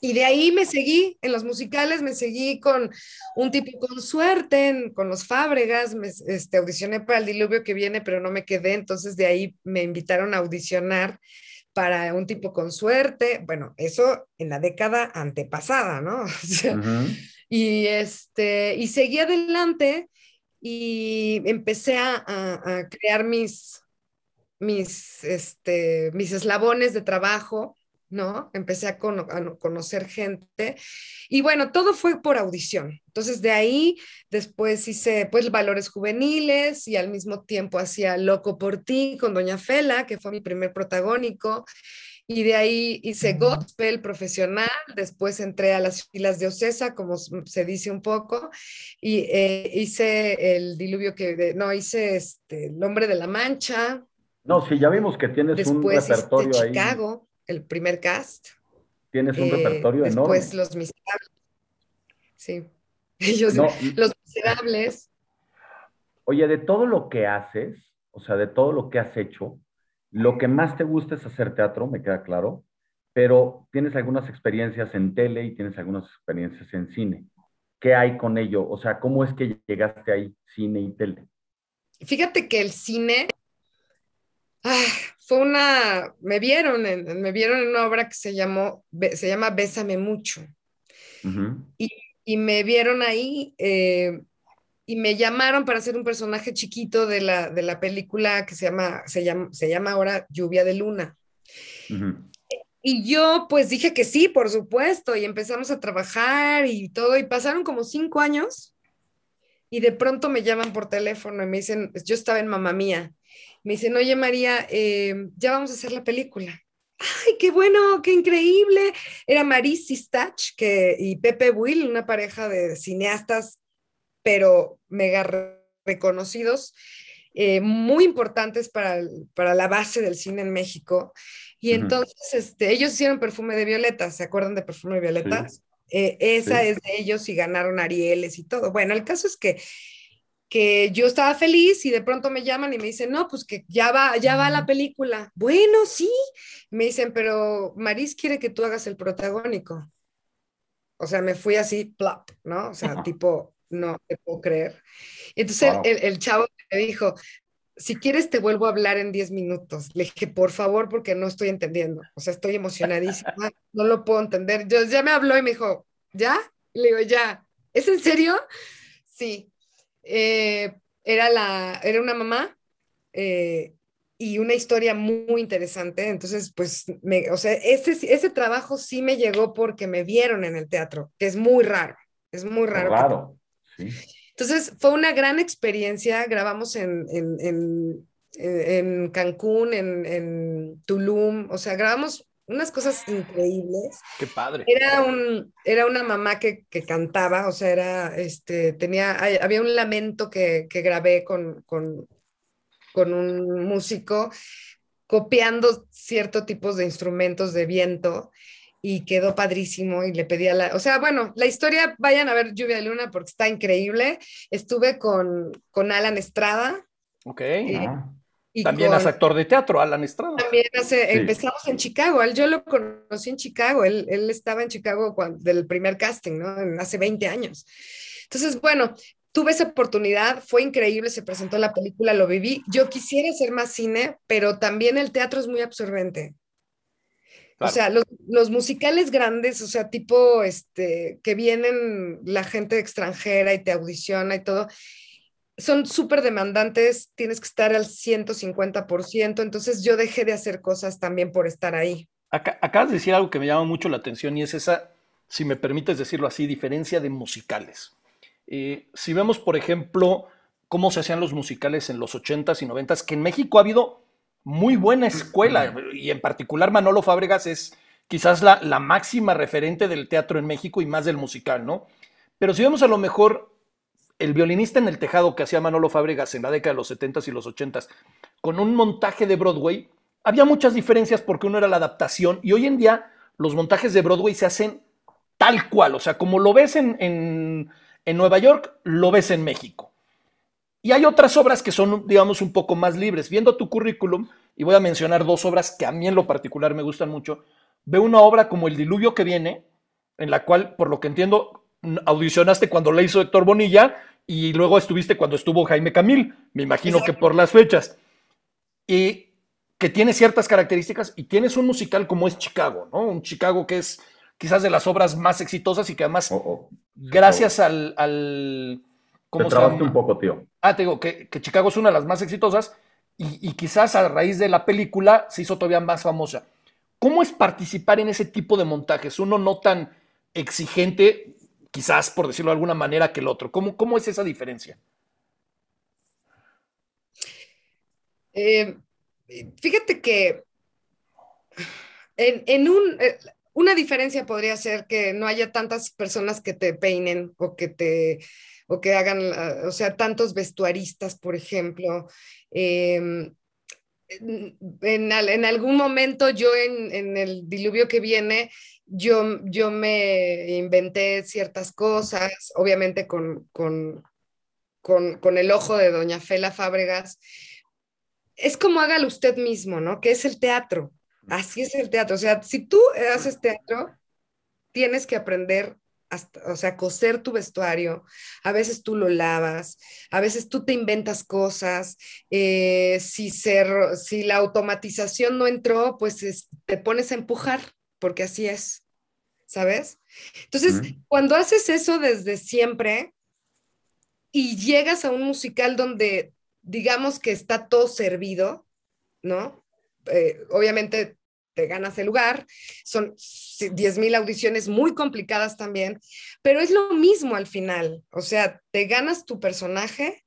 Y de ahí me seguí en los musicales, me seguí con un tipo con suerte, con los Fábregas, me, este, audicioné para el diluvio que viene, pero no me quedé, entonces de ahí me invitaron a audicionar para un tipo con suerte, bueno, eso en la década antepasada, ¿no? Y este, y seguí adelante y empecé a, a crear mis, mis, este, mis eslabones de trabajo, ¿no? Empecé a, conocer gente y bueno, todo fue por audición. Entonces de ahí después hice pues valores juveniles y al mismo tiempo hacía Loco por ti con Doña Fela, que fue mi primer protagónico. y de ahí hice gospel profesional, después entré a las filas de Ocesa, como se dice un poco, y eh, hice el diluvio que, no, hice este, El hombre de la mancha. No, sí, ya vimos que tienes un repertorio hice Chicago, el primer cast. Tienes un repertorio enorme. Después Los Miserables. Sí, ellos, Los Miserables. Oye, de todo lo que haces, o sea, de todo lo que has hecho, lo que más te gusta es hacer teatro, me queda claro, pero tienes algunas experiencias en tele y tienes algunas experiencias en cine. ¿Qué hay con ello? O sea, ¿cómo es que llegaste ahí, cine y tele? Fíjate que el cine ah, fue una, me vieron, en, me vieron en una obra que se llamó, se llama Bésame mucho. y, me vieron ahí eh, y me llamaron para hacer un personaje chiquito de la, de la película que se llama, se llama, se llama ahora Lluvia de Luna. Y yo pues dije que sí, por supuesto, y empezamos a trabajar y todo, y pasaron como cinco años y de pronto me llaman por teléfono y me dicen, yo estaba en Mamá Mía, me dicen, oye María, eh, ya vamos a hacer la película. ¡Ay, qué bueno, qué increíble! Era Maris Sistach que, y Pepe Will, una pareja de cineastas pero mega reconocidos, eh, muy importantes para, para, la base del cine en México. Y entonces este, ellos hicieron Perfume de Violetas, ¿se acuerdan de Perfume de Violetas? Eh, esa es de ellos y ganaron Arieles y todo. Bueno, el caso es que, que yo estaba feliz y de pronto me llaman y me dicen, no, pues que ya va, ya va la película. Bueno, sí. Me dicen, pero Maris quiere que tú hagas el protagónico. O sea, me fui así, plop, ¿no? O sea, tipo, no te puedo creer. Entonces el, chavo me dijo, si quieres te vuelvo a hablar en 10 minutos. Le dije, por favor, porque no estoy entendiendo. O sea, estoy emocionadísima, no lo puedo entender. Yo, ya me habló y me dijo, ¿ya? Le digo, ya. ¿Es en serio? Sí. Eh, era, la, era una mamá eh, y una historia muy interesante. Entonces, pues, me, o sea, ese, ese trabajo sí me llegó porque me vieron en el teatro, que es muy raro. Es muy raro. Claro. Entonces fue una gran experiencia, grabamos en, en, Cancún, en, Tulum, o sea, grabamos unas cosas increíbles. Qué padre. Era, un, era una mamá que, cantaba, o sea, era, este, tenía, había un lamento que, grabé con, con, con un músico copiando ciertos tipos de instrumentos de viento y quedó padrísimo y le pedí a la, o sea, bueno, la historia, vayan a ver Lluvia de Luna porque está increíble. Estuve con, con Alan Estrada. Ok. Eh, ah. Y también es actor de teatro, Alan Estrada. También hace, empezamos en Chicago, él, yo lo conocí en Chicago, él, él estaba en Chicago cuando, del primer casting, ¿no? hace 20 años. Entonces, bueno, tuve esa oportunidad, fue increíble, se presentó la película, lo viví. Yo quisiera hacer más cine, pero también el teatro es muy absorbente. O sea, los, musicales grandes, o sea, tipo, este, que vienen la gente extranjera y te audiciona y todo, son súper demandantes, tienes que estar al 150%, entonces yo dejé de hacer cosas también por estar ahí. acabas de decir algo que me llama mucho la atención y es esa, si me permites decirlo así, diferencia de musicales. Eh, si vemos, por ejemplo, cómo se hacían los musicales en los 80s y 90s, que en México ha habido muy buena escuela, y en particular Manolo Fábregas es quizás la, la, máxima referente del teatro en México y más del musical, ¿no? Pero si vemos a lo mejor el violinista en el tejado que hacía Manolo Fábregas en la década de los 70s y los 80s, con un montaje de Broadway, había muchas diferencias porque uno era la adaptación y hoy en día los montajes de Broadway se hacen tal cual, o sea, como lo ves en, en, en Nueva York, lo ves en México. Y hay otras obras que son, digamos, un poco más libres. Viendo tu currículum, y voy a mencionar dos obras que a mí en lo particular me gustan mucho, veo una obra como El Diluvio que viene, en la cual, por lo que entiendo, audicionaste cuando la hizo Héctor Bonilla y luego estuviste cuando estuvo Jaime Camil, me imagino que por las fechas. Y que tiene ciertas características y tienes un musical como es Chicago, ¿no? Un Chicago que es quizás de las obras más exitosas y que además, oh, oh. gracias al ¿Cómo Te un poco, tío. Ah, te digo que, Chicago es una de las más exitosas y, quizás a raíz de la película se hizo todavía más famosa. ¿Cómo es participar en ese tipo de montajes? Uno no tan exigente, quizás por decirlo de alguna manera, que el otro. ¿Cómo, cómo es esa diferencia? Eh, fíjate que en, un, eh, una diferencia podría ser que no haya tantas personas que te peinen o que te o que hagan, o sea, tantos vestuaristas, por ejemplo. Em, en, en, algún momento yo en, en, el diluvio que viene, yo, yo me inventé ciertas cosas, obviamente con, con, con, con el ojo de doña Fela Fábregas. Es como hágalo usted mismo, ¿no? Que es el teatro. Así es el teatro. O sea, si tú haces teatro, tienes que aprender o sea, coser tu vestuario, a veces tú lo lavas, a veces tú te inventas cosas, eh, si, ser, si la automatización no entró, pues te pones a empujar, porque así es, ¿sabes? Entonces, cuando haces eso desde siempre y llegas a un musical donde digamos que está todo servido, ¿no? Eh, obviamente te ganas el lugar, son 10.000 audiciones muy complicadas también, pero es lo mismo al final, o sea, te ganas tu personaje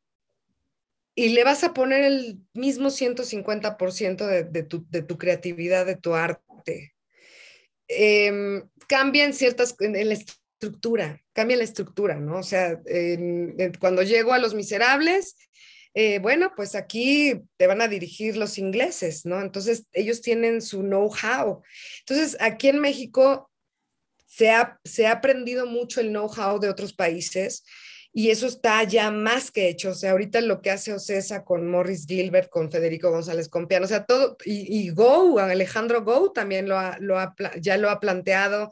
y le vas a poner el mismo 150% de, de, tu, de tu creatividad, de tu arte. Eh, cambian ciertas, en, la estructura, cambia la estructura, ¿no? O sea, cuando llego a Los Miserables, eh, bueno, pues aquí te van a dirigir los ingleses, ¿no? Entonces ellos tienen su know-how. Entonces aquí en México se ha, se ha aprendido mucho el know-how de otros países y eso está ya más que hecho. O sea, ahorita lo que hace Ocesa con Morris Gilbert, con Federico González Compiano, o sea, todo, y, Go, Alejandro Go también lo, ha, lo ha, ya lo ha planteado,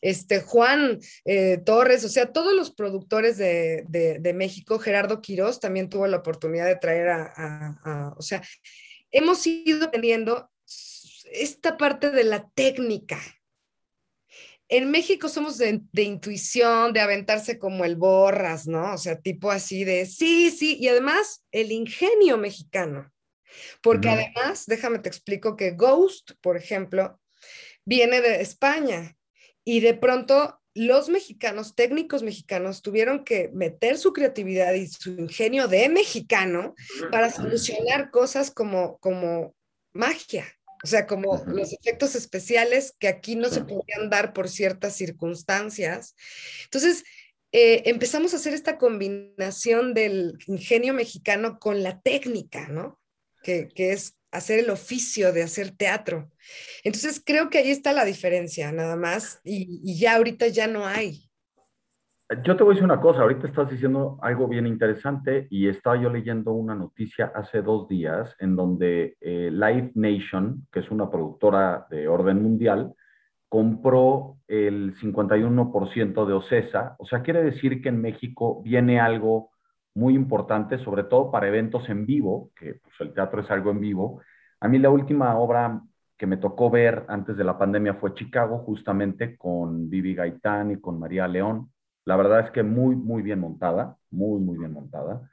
este, Juan eh, Torres, o sea, todos los productores de, de, México, Gerardo Quirós también tuvo la oportunidad de traer a, a o sea, hemos ido teniendo esta parte de la técnica, en México somos de, intuición, de aventarse como el borras, ¿no? O sea, tipo así de, sí, sí, y además el ingenio mexicano. Porque además, déjame te explico que Ghost, por ejemplo, viene de España y de pronto los mexicanos, técnicos mexicanos, tuvieron que meter su creatividad y su ingenio de mexicano para solucionar cosas como, como magia. O sea, como los efectos especiales que aquí no se podían dar por ciertas circunstancias. Entonces, eh, empezamos a hacer esta combinación del ingenio mexicano con la técnica, ¿no? Que, es hacer el oficio de hacer teatro. Entonces, creo que ahí está la diferencia, nada más, y, y ya ahorita ya no hay. Yo te voy a decir una cosa, ahorita estás diciendo algo bien interesante y estaba yo leyendo una noticia hace dos días en donde eh, Live Nation, que es una productora de orden mundial, compró el 51% de OCESA. O sea, quiere decir que en México viene algo muy importante, sobre todo para eventos en vivo, que pues, el teatro es algo en vivo. A mí la última obra que me tocó ver antes de la pandemia fue Chicago, justamente con Vivi Gaitán y con María León la verdad es que muy, muy bien montada, muy, muy bien montada.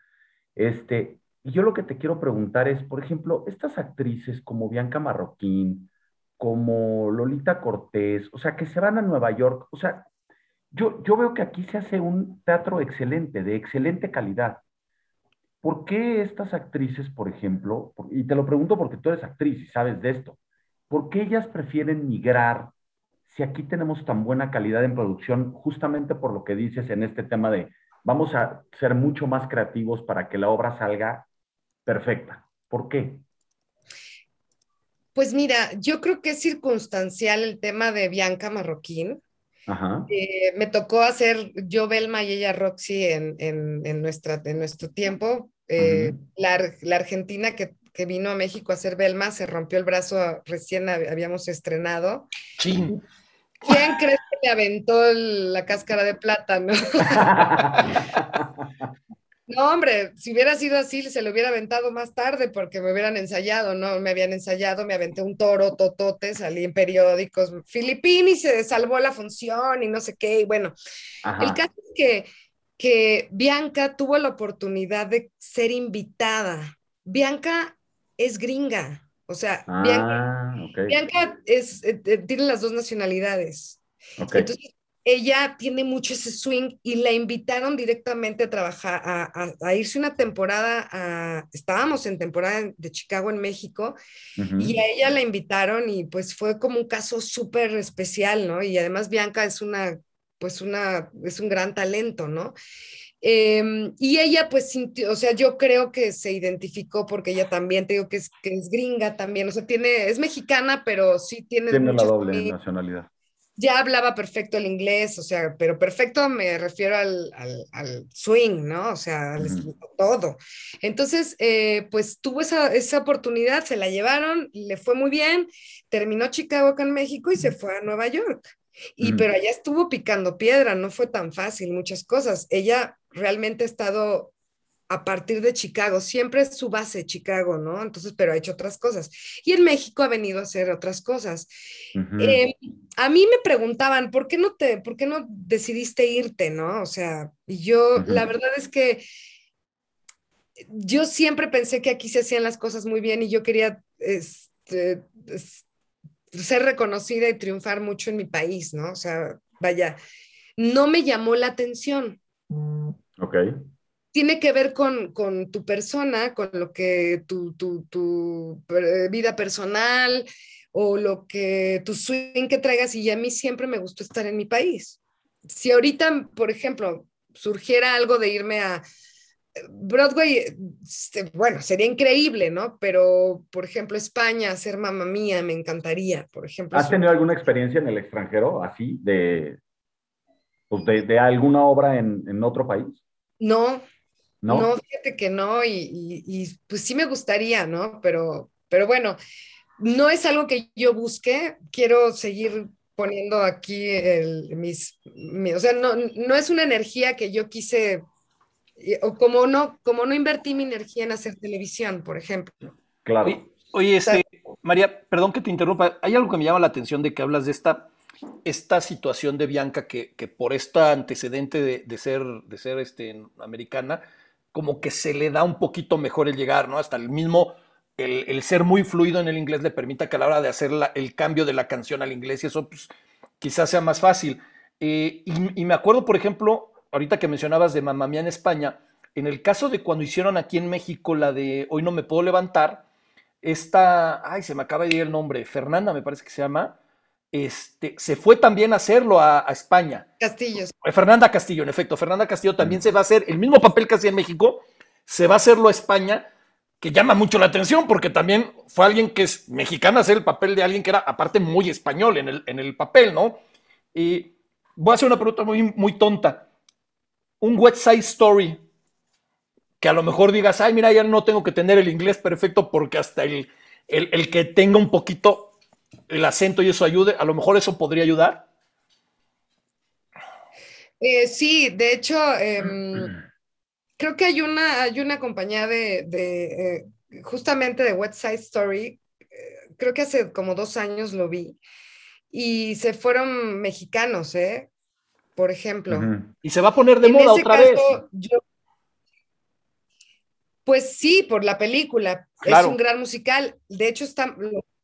Este, y yo lo que te quiero preguntar es, por ejemplo, estas actrices como Bianca Marroquín, como Lolita Cortés, o sea, que se van a Nueva York, o sea, yo, yo veo que aquí se hace un teatro excelente, de excelente calidad. ¿Por qué estas actrices, por ejemplo, y te lo pregunto porque tú eres actriz y sabes de esto, ¿por qué ellas prefieren migrar si aquí tenemos tan buena calidad en producción, justamente por lo que dices en este tema de vamos a ser mucho más creativos para que la obra salga perfecta? ¿Por qué? Pues mira, yo creo que es circunstancial el tema de Bianca Marroquín. Eh, me tocó hacer yo, Belma y ella Roxy en, nuestra, en nuestro tiempo. Eh, la, argentina que, que, vino a México a hacer Belma se rompió el brazo, recién habíamos estrenado. Sí. ¿Quién crees que le aventó la cáscara de plátano? no, hombre, si hubiera sido así, se lo hubiera aventado más tarde porque me hubieran ensayado, ¿no? Me habían ensayado, me aventé un toro, totote, salí en periódicos, Filipini se salvó la función y no sé qué, y bueno, el caso es que, que Bianca tuvo la oportunidad de ser invitada. Bianca es gringa, o sea, Bianca, ah, es, eh, eh, tiene las dos nacionalidades. Entonces, ella tiene mucho ese swing y la invitaron directamente a trabajar, a, irse una temporada, a, estábamos en temporada de Chicago en México y a ella la invitaron y pues fue como un caso súper especial, ¿no? Y además Bianca es una, pues una, es un gran talento, ¿no? Em, y ella pues sintió, o sea, yo creo que se identificó porque ella también, te digo que es, que es gringa también, o sea, tiene, es mexicana, pero sí tiene... Tiene la doble nacionalidad ya hablaba perfecto el inglés, o sea, pero perfecto me refiero al, al, swing, ¿no? O sea, todo. Entonces, eh, pues tuvo esa, esa, oportunidad, se la llevaron, le fue muy bien, terminó Chicago acá en México y se fue a Nueva York. Y pero allá estuvo picando piedra, no fue tan fácil, muchas cosas. Ella realmente ha estado a partir de Chicago, siempre es su base Chicago, ¿no? Entonces, pero ha hecho otras cosas. Y en México ha venido a hacer otras cosas. Eh, a mí me preguntaban, ¿por qué no te, por qué no decidiste irte, no? O sea, yo, la verdad es que yo siempre pensé que aquí se hacían las cosas muy bien y yo quería este, ser reconocida y triunfar mucho en mi país, ¿no? O sea, vaya, no me llamó la atención. Ok tiene que ver con, tu persona, con lo que tu, tu, vida personal o lo que tu swing que traigas y a mí siempre me gustó estar en mi país. Si ahorita, por ejemplo, surgiera algo de irme a Broadway, este, bueno, sería increíble, ¿no? Pero, por ejemplo, España, hacer mamá mía, me encantaría, por ejemplo. ¿Has tenido alguna experiencia en el extranjero, así, de, pues de, alguna obra en, en otro país? No, ¿no? fíjate que no, y, pues sí me gustaría, ¿no? Pero, pero bueno, no es algo que yo busque, quiero seguir poniendo aquí el, mis, o sea, no, no es una energía que yo quise, o como no, como no invertí mi energía en hacer televisión, por ejemplo. Claro. Oye, este, María, perdón que te interrumpa, hay algo que me llama la atención de que hablas de esta, esta situación de Bianca que, que por este antecedente de, de, ser, de ser este, americana, como que se le da un poquito mejor el llegar, ¿no? Hasta el mismo, el, ser muy fluido en el inglés le permita que a la hora de hacer el cambio de la canción al inglés y eso pues, quizás sea más fácil. Eh, y, me acuerdo, por ejemplo, ahorita que mencionabas de Mamá Mía en España, en el caso de cuando hicieron aquí en México la de Hoy no me puedo levantar, esta, ay, se me acaba de ir el nombre, Fernanda me parece que se llama, este, se fue también a hacerlo a, España. Castillo. Eh, Fernanda Castillo, en efecto. Fernanda Castillo también mm. se va a hacer el mismo papel que hacía en México, se va a hacerlo a España, que llama mucho la atención porque también fue alguien que es mexicana hacer el papel de alguien que era aparte muy español en el, en el papel, ¿no? Y voy a hacer una pregunta muy, muy tonta. Un West Side Story, que a lo mejor digas, ay, mira, ya no tengo que tener el inglés perfecto porque hasta el, el, el que tenga un poquito el acento y eso ayude, a lo mejor eso podría ayudar. Eh, sí, de hecho, em, creo que hay una, hay una compañía de, eh, justamente de West Side Story, eh, creo que hace como dos años lo vi, y se fueron mexicanos, ¿eh? Por ejemplo. Y se va a poner de moda otra vez. pues sí, por la película. Es un gran musical. De hecho, está,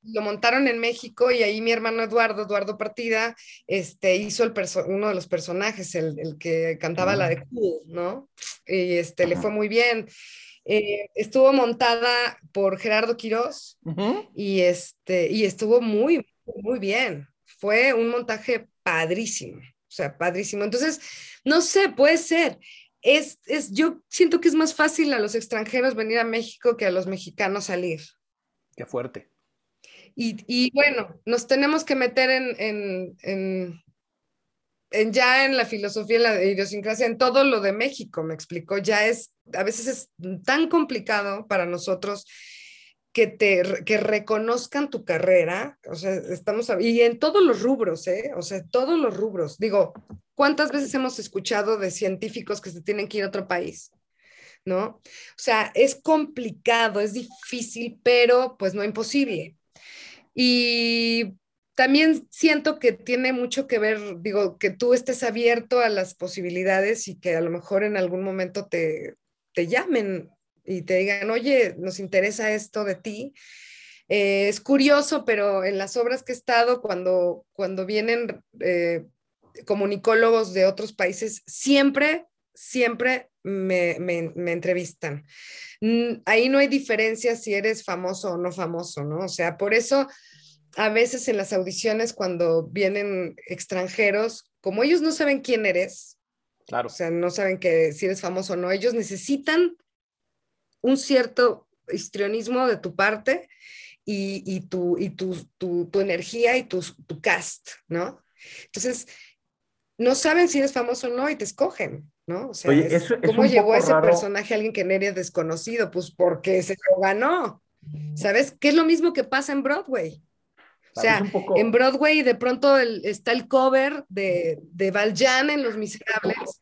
lo montaron en México y ahí mi hermano Eduardo, Eduardo Partida, este, hizo el uno de los personajes, el, que cantaba la de Cool, ¿no? Y este, le fue muy bien. Eh, estuvo montada por Gerardo Quirós y, este, y estuvo muy, muy bien. Fue un montaje padrísimo, o sea, padrísimo. Entonces, no sé, puede ser. Es, es, yo siento que es más fácil a los extranjeros venir a México que a los mexicanos salir. Qué fuerte. Y, bueno, nos tenemos que meter en, en, ya en la filosofía, en la idiosincrasia, en todo lo de México, me explicó. Ya es, a veces es tan complicado para nosotros que te que reconozcan tu carrera, o sea, estamos y en todos los rubros, ¿eh? O sea, todos los rubros. Digo, ¿cuántas veces hemos escuchado de científicos que se tienen que ir a otro país? ¿No? O sea, es complicado, es difícil, pero pues no imposible. Y también siento que tiene mucho que ver, digo, que tú estés abierto a las posibilidades y que a lo mejor en algún momento te, te llamen y te digan, oye, nos interesa esto de ti. Eh, es curioso, pero en las obras que he estado, cuando, cuando vienen eh, comunicólogos de otros países siempre, siempre me, me, entrevistan. Mm, ahí no hay diferencia si eres famoso o no famoso, ¿no? O sea, por eso a veces en las audiciones cuando vienen extranjeros, como ellos no saben quién eres, claro. o sea, no saben que si eres famoso o no, ellos necesitan un cierto histrionismo de tu parte y, y, tu, y tu, tu, tu energía y tu, tu cast, ¿no? Entonces, no saben si eres famoso o no y te escogen, ¿no? O sea, ¿cómo llegó ese personaje a alguien que no era desconocido? Pues porque se lo ganó. ¿Sabes? Que es lo mismo que pasa en Broadway. O sea, en Broadway de pronto está el cover de, de Valjean en Los Miserables.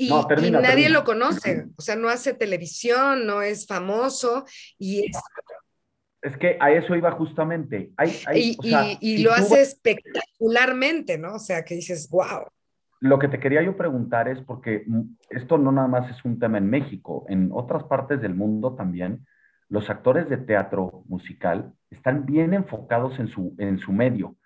Y, nadie lo conoce. O sea, no hace televisión, no es famoso y es es que a eso iba justamente. y, lo hace espectacularmente, ¿no? O sea, que dices, wow. Lo que te quería yo preguntar es porque esto no nada más es un tema en México, en otras partes del mundo también, los actores de teatro musical están bien enfocados en su, en su medio.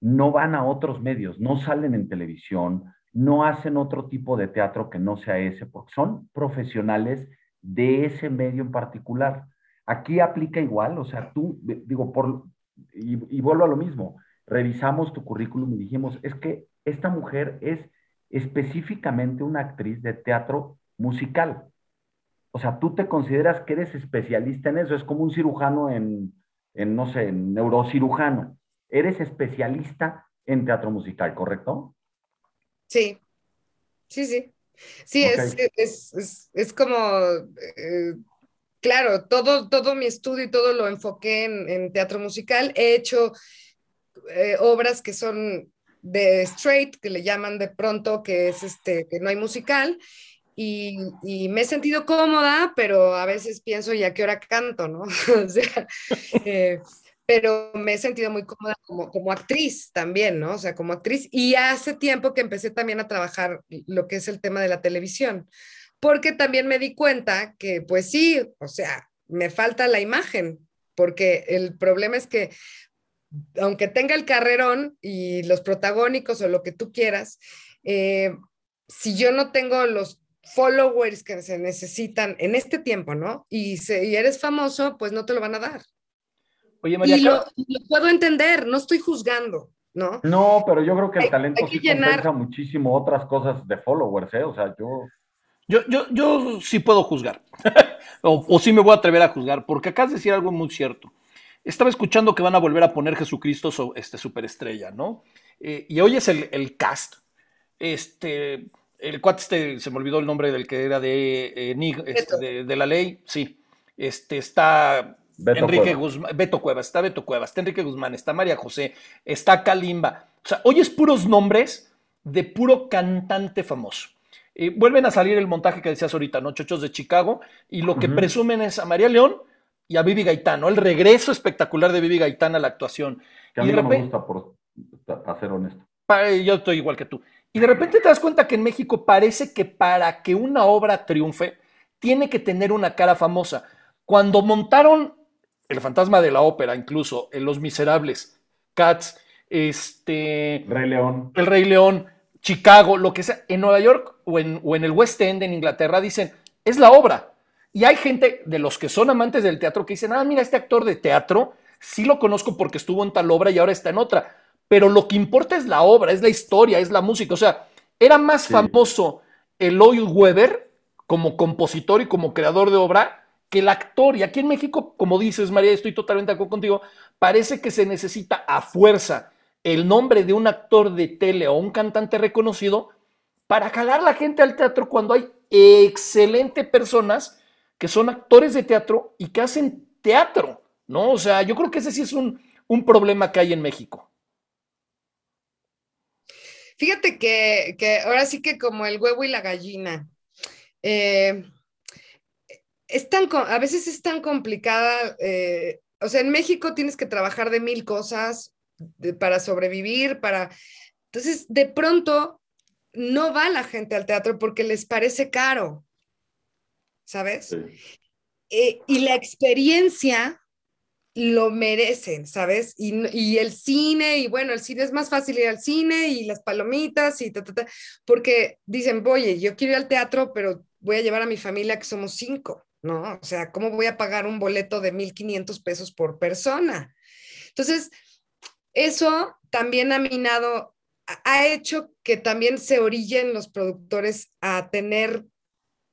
No van a otros medios, no salen en televisión, no hacen otro tipo de teatro que no sea ese, porque son profesionales de ese medio en particular. Aquí aplica igual, o sea, tú, digo, por, y, vuelvo a lo mismo, revisamos tu currículum y dijimos, es que esta mujer es específicamente una actriz de teatro musical. O sea, tú te consideras que eres especialista en eso, es como un cirujano en, en no sé, en neurocirujano. Eres especialista en teatro musical, ¿correcto? Sí, sí, sí. Sí, es, es, es, como eh, claro, todo, todo mi estudio y todo lo enfoqué en, teatro musical. He hecho eh, obras que son de straight, que le llaman de pronto, que es este, que no hay musical. Y, me he sentido cómoda, pero a veces pienso, ¿y a qué hora canto? ¿no? o sea, eh, pero me he sentido muy cómoda como, como actriz también, ¿no? O sea, como actriz. Y hace tiempo que empecé también a trabajar lo que es el tema de la televisión porque también me di cuenta que, pues sí, o sea, me falta la imagen, porque el problema es que, aunque tenga el carrerón y los protagónicos o lo que tú quieras, eh, si yo no tengo los followers que se necesitan en este tiempo, ¿no? Y, si eres famoso, pues no te lo van a dar. Oye, María. Y lo, puedo entender, no estoy juzgando, ¿no? No, pero yo creo que el talento sí compensa muchísimo otras cosas de followers, ¿eh? O sea, yo yo, yo, yo sí puedo juzgar, o, sí me voy a atrever a juzgar, porque acá de decir algo muy cierto. Estaba escuchando que van a volver a poner Jesucristo este, superestrella, ¿no? Eh, y hoy es el, el, cast. Este, el cuate este, se me olvidó el nombre del que era de, eh, este, de, la ley, sí. Este, está Enrique Guzmán, Beto Cuevas, está Beto Cuevas, está Enrique Guzmán, está María José, está Kalimba. O sea, hoy es puros nombres de puro cantante famoso vuelven a salir el montaje que decías ahorita, ¿no? Chochos de Chicago, y lo que presumen es a María León y a Vivi Gaitán, ¿no? El regreso espectacular de Vivi Gaitán a la actuación. Que a mí no me gusta, por, para ser honesto. Yo estoy igual que tú. Y de repente te das cuenta que en México parece que para que una obra triunfe, tiene que tener una cara famosa. Cuando montaron El fantasma de la ópera, incluso, en Los Miserables, Cats, este... Rey León. El Rey León, Chicago, lo que sea, en Nueva York o en, el West End, en Inglaterra, dicen, es la obra. Y hay gente de los que son amantes del teatro que dicen, ah, mira, este actor de teatro, sí lo conozco porque estuvo en tal obra y ahora está en otra. Pero lo que importa es la obra, es la historia, es la música. O sea, era más famoso Eloy Weber como compositor y como creador de obra que el actor. Y aquí en México, como dices, María, estoy totalmente de acuerdo contigo, parece que se necesita a fuerza el nombre de un actor de tele o un cantante reconocido para jalar la gente al teatro cuando hay excelentes personas que son actores de teatro y que hacen teatro, ¿no? O sea, yo creo que ese sí es un, problema que hay en México. Fíjate que, ahora sí que como el huevo y la gallina, eh, es a veces es tan complicada, eh, o sea, en México tienes que trabajar de mil cosas, para sobrevivir, para... Entonces, de pronto, no va la gente al teatro porque les parece caro, ¿sabes? Eh, y la experiencia lo merecen, ¿sabes? Y, el cine, y bueno, el cine es más fácil ir al cine y las palomitas y ta, ta, ta, porque dicen, oye, yo quiero ir al teatro, pero voy a llevar a mi familia que somos cinco, ¿no? O sea, ¿cómo voy a pagar un boleto de 1.500 pesos por persona? Entonces, eso también ha minado, ha hecho que también se orillen los productores a tener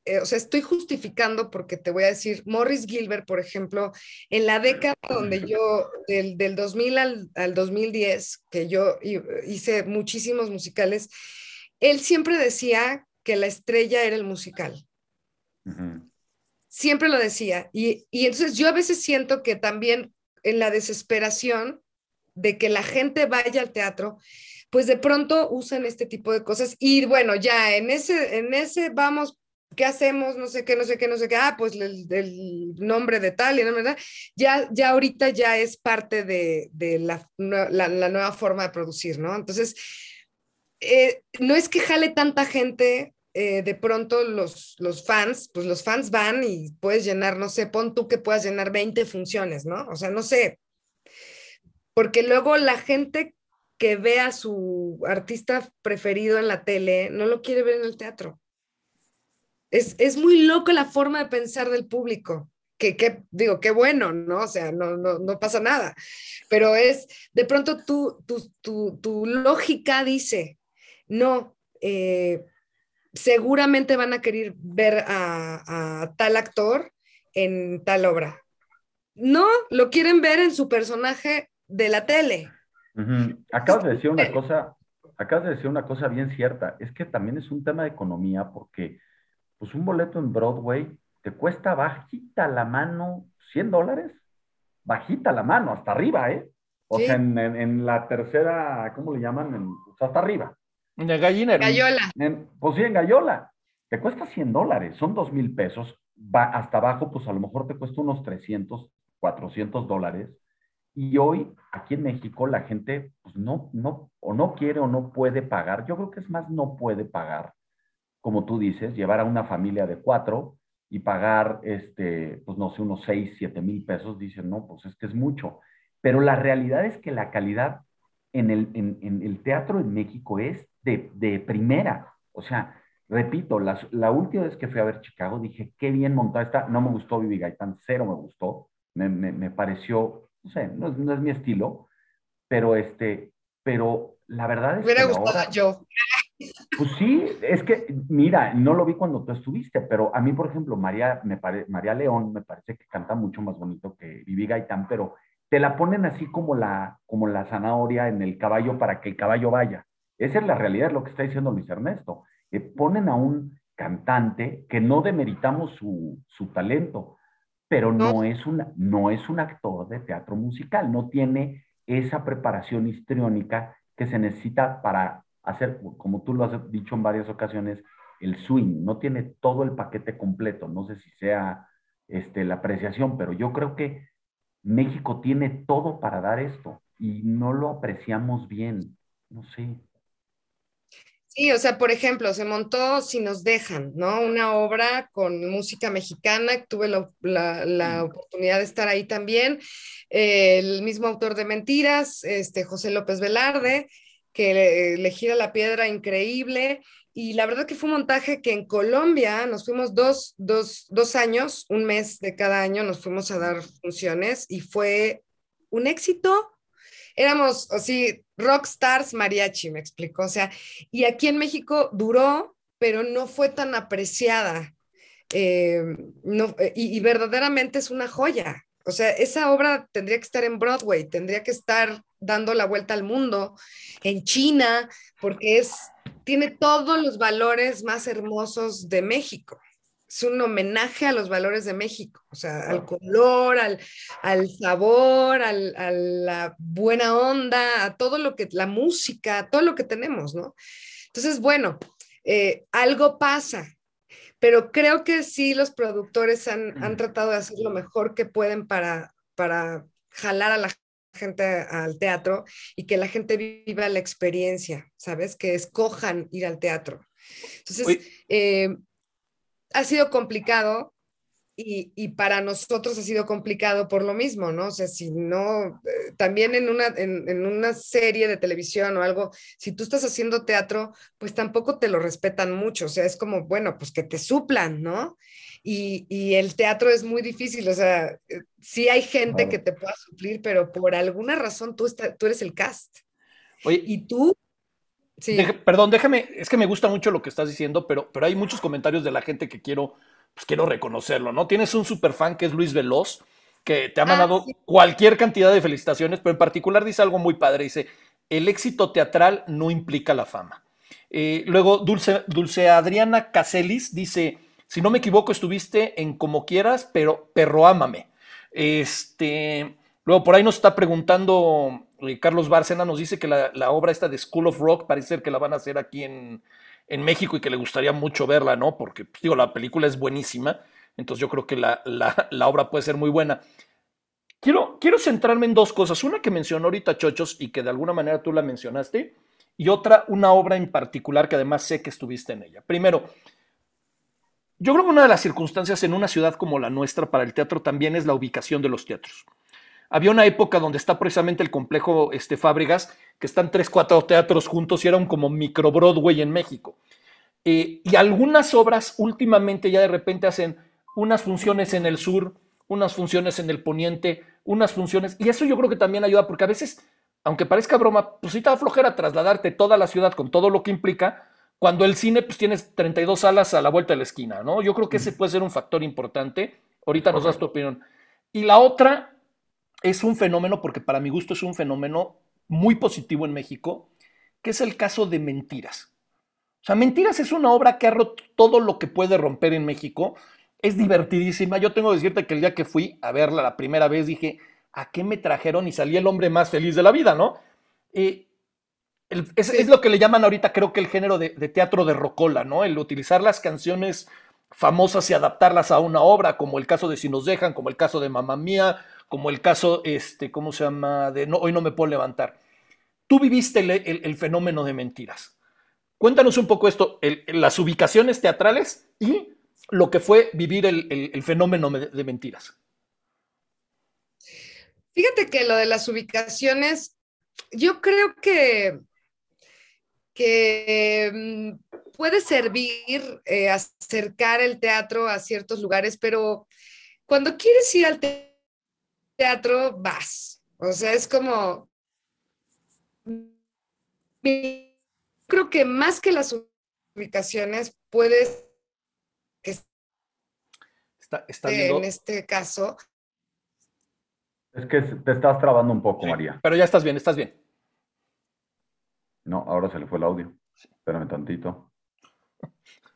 eh, o sea, estoy justificando porque te voy a decir, Morris Gilbert, por ejemplo, en la década donde yo, del, del 2000 al, al, 2010, que yo hice muchísimos musicales, él siempre decía que la estrella era el musical. Siempre lo decía. Y, y entonces yo a veces siento que también en la desesperación de que la gente vaya al teatro, pues de pronto usan este tipo de cosas y bueno, ya en ese, en ese vamos ¿qué hacemos? No sé qué, no sé qué, no sé qué. Ah, pues el, nombre de tal y ¿verdad? Ya, ya ahorita ya es parte de, la, nueva forma de producir, ¿no? Entonces, eh, no es que jale tanta gente. Eh, de pronto los, los fans, pues los fans van y puedes llenar, no sé, pon tú que puedas llenar 20 funciones, ¿no? O sea, no sé, porque luego la gente que ve a su artista preferido en la tele no lo quiere ver en el teatro. Es, muy loco la forma de pensar del público. Que, digo, qué bueno, ¿no? O sea, no, no, pasa nada. Pero es, de pronto tu, tu, lógica dice, no, eh, seguramente van a querer ver a, tal actor en tal obra. No, lo quieren ver en su personaje de la tele. Acabas de decir una cosa, acabas de decir una cosa bien cierta, es que también es un tema de economía porque pues un boleto en Broadway te cuesta bajita la mano 100 dólares. Bajita la mano, hasta arriba, ¿eh? O sea, en, la tercera, ¿cómo le llaman? hasta arriba. En gallina. Gallola. pues sí, en Gallola. Te cuesta 100 dólares, son 2 mil pesos. Va hasta abajo, pues a lo mejor te cuesta unos 300, 400 dólares. Y hoy, aquí en México, la gente, pues no, no, o no quiere o no puede pagar. Yo creo que es más, no puede pagar como tú dices, llevar a una familia de cuatro y pagar, este, pues no sé, unos seis, siete mil pesos, dicen, no, pues es que es mucho. Pero la realidad es que la calidad en el, en, el teatro en México es de, de primera. O sea, repito, la última vez que fui a ver Chicago dije, qué bien montada está. No me gustó Vivi Gaitán, cero me gustó. Me, me, me pareció, no sé, no, no, es mi estilo, pero este, pero la verdad es que. Me hubiera gustado yo. Pues sí, es que, mira, no lo vi cuando tú estuviste, pero a mí, por ejemplo, María, me María León me parece que canta mucho más bonito que Vivi Gaitán, pero te la ponen así como la, como la zanahoria en el caballo para que el caballo vaya. Esa es la realidad, es lo que está diciendo Luis Ernesto. Eh, ponen a un cantante que no demeritamos su, su talento, pero no es, una, no es un actor de teatro musical, no tiene esa preparación histriónica que se necesita para hacer, como tú lo has dicho en varias ocasiones, el swing, no tiene todo el paquete completo, no sé si sea este, la apreciación, pero yo creo que México tiene todo para dar esto y no lo apreciamos bien, no sé. Sí, o sea, por ejemplo, se montó Si nos dejan, ¿no? Una obra con música mexicana, tuve la, oportunidad de estar ahí también, el mismo autor de Mentiras, este, José López Velarde, que le, gira la piedra increíble. Y la verdad que fue un montaje que en Colombia nos fuimos dos, dos, años, un mes de cada año, nos fuimos a dar funciones y fue un éxito. Éramos así, rock stars mariachi, me explicó. O sea, y aquí en México duró, pero no fue tan apreciada. Eh, no, y, y verdaderamente es una joya. O sea, esa obra tendría que estar en Broadway, tendría que estar dando la vuelta al mundo, en China, porque es, tiene todos los valores más hermosos de México. Es un homenaje a los valores de México, o sea, al color, al, sabor, a la buena onda, a todo lo que, la música, todo lo que tenemos, ¿no? Entonces, bueno, eh, algo pasa, pero creo que sí los productores han, han, tratado de hacer lo mejor que pueden para, para jalar a la gente al teatro y que la gente viva la experiencia, ¿sabes? Que escojan ir al teatro. Entonces, eh, ha sido complicado y, para nosotros ha sido complicado por lo mismo, ¿no? O sea, si no, eh, también en una, en, una serie de televisión o algo, si tú estás haciendo teatro, pues tampoco te lo respetan mucho, o sea, es como, bueno, pues que te suplan, ¿no? Y, el teatro es muy difícil, o sea, eh, sí hay gente que te pueda suplir, pero por alguna razón tú, tú eres el cast. Oye, y tú Sí. perdón, déjame, es que me gusta mucho lo que estás diciendo, pero, pero hay muchos comentarios de la gente que quiero pues quiero reconocerlo, ¿no? Tienes un super fan que es Luis Veloz, que te ha ah, mandado cualquier cantidad de felicitaciones, pero en particular dice algo muy padre, dice, el éxito teatral no implica la fama. Eh, luego, Dulce, Dulce Adriana Caselis dice, si no me equivoco, estuviste en Como Quieras, pero perro ámame. Este, luego, por ahí nos está preguntando eh, Carlos Bárcena, nos dice que la, la, obra esta de School of Rock parece ser que la van a hacer aquí en, en México y que le gustaría mucho verla, ¿no? Porque, pues, digo, la película es buenísima, entonces yo creo que la, obra puede ser muy buena. Quiero, quiero centrarme en dos cosas. Una que mencionó ahorita Chochos y que de alguna manera tú la mencionaste, y otra, una obra en particular que además sé que estuviste en ella. Primero, yo creo que una de las circunstancias en una ciudad como la nuestra para el teatro también es la ubicación de los teatros. Había una época donde está precisamente el complejo este, Fábregas, que están tres, cuatro teatros juntos y era un como micro Broadway en México. Eh, y algunas obras últimamente ya de repente hacen unas funciones en el sur, unas funciones en el poniente, unas funciones, y eso yo creo que también ayuda, porque a veces, aunque parezca broma, pues sí te da flojera trasladarte toda la ciudad con todo lo que implica, cuando el cine pues tienes 32 salas a la vuelta de la esquina, ¿no? Yo creo que ese puede ser un factor importante. Ahorita nos das tu opinión. Y la otra es un fenómeno, porque para mi gusto es un fenómeno muy positivo en México, que es el caso de Mentiras. O sea, Mentiras es una obra que ha roto todo lo que puede romper en México. Es divertidísima. Yo tengo que decirte que el día que fui a verla la primera vez dije, ¿a qué me trajeron? Y salí el hombre más feliz de la vida, ¿no? Eh, es, lo que le llaman ahorita, creo que el género de, de, teatro de rocola, ¿no? El utilizar las canciones famosas y adaptarlas a una obra, como el caso de Si nos dejan, como el caso de Mamá Mía, como el caso, este, ¿cómo se llama? De no, hoy no me puedo levantar. Tú viviste el, fenómeno de mentiras. Cuéntanos un poco esto, las ubicaciones teatrales y lo que fue vivir el, fenómeno de mentiras. Fíjate que lo de las ubicaciones, yo creo que, que mm, puede servir eh, acercar el teatro a ciertos lugares, pero cuando quieres ir al teatro, teatro, vas. O sea, es como... Creo que más que las ubicaciones, puedes... Está, está en este caso. Es que te estás trabando un poco, María. Pero ya estás bien, estás bien. No, ahora se le fue el audio. Espérame tantito.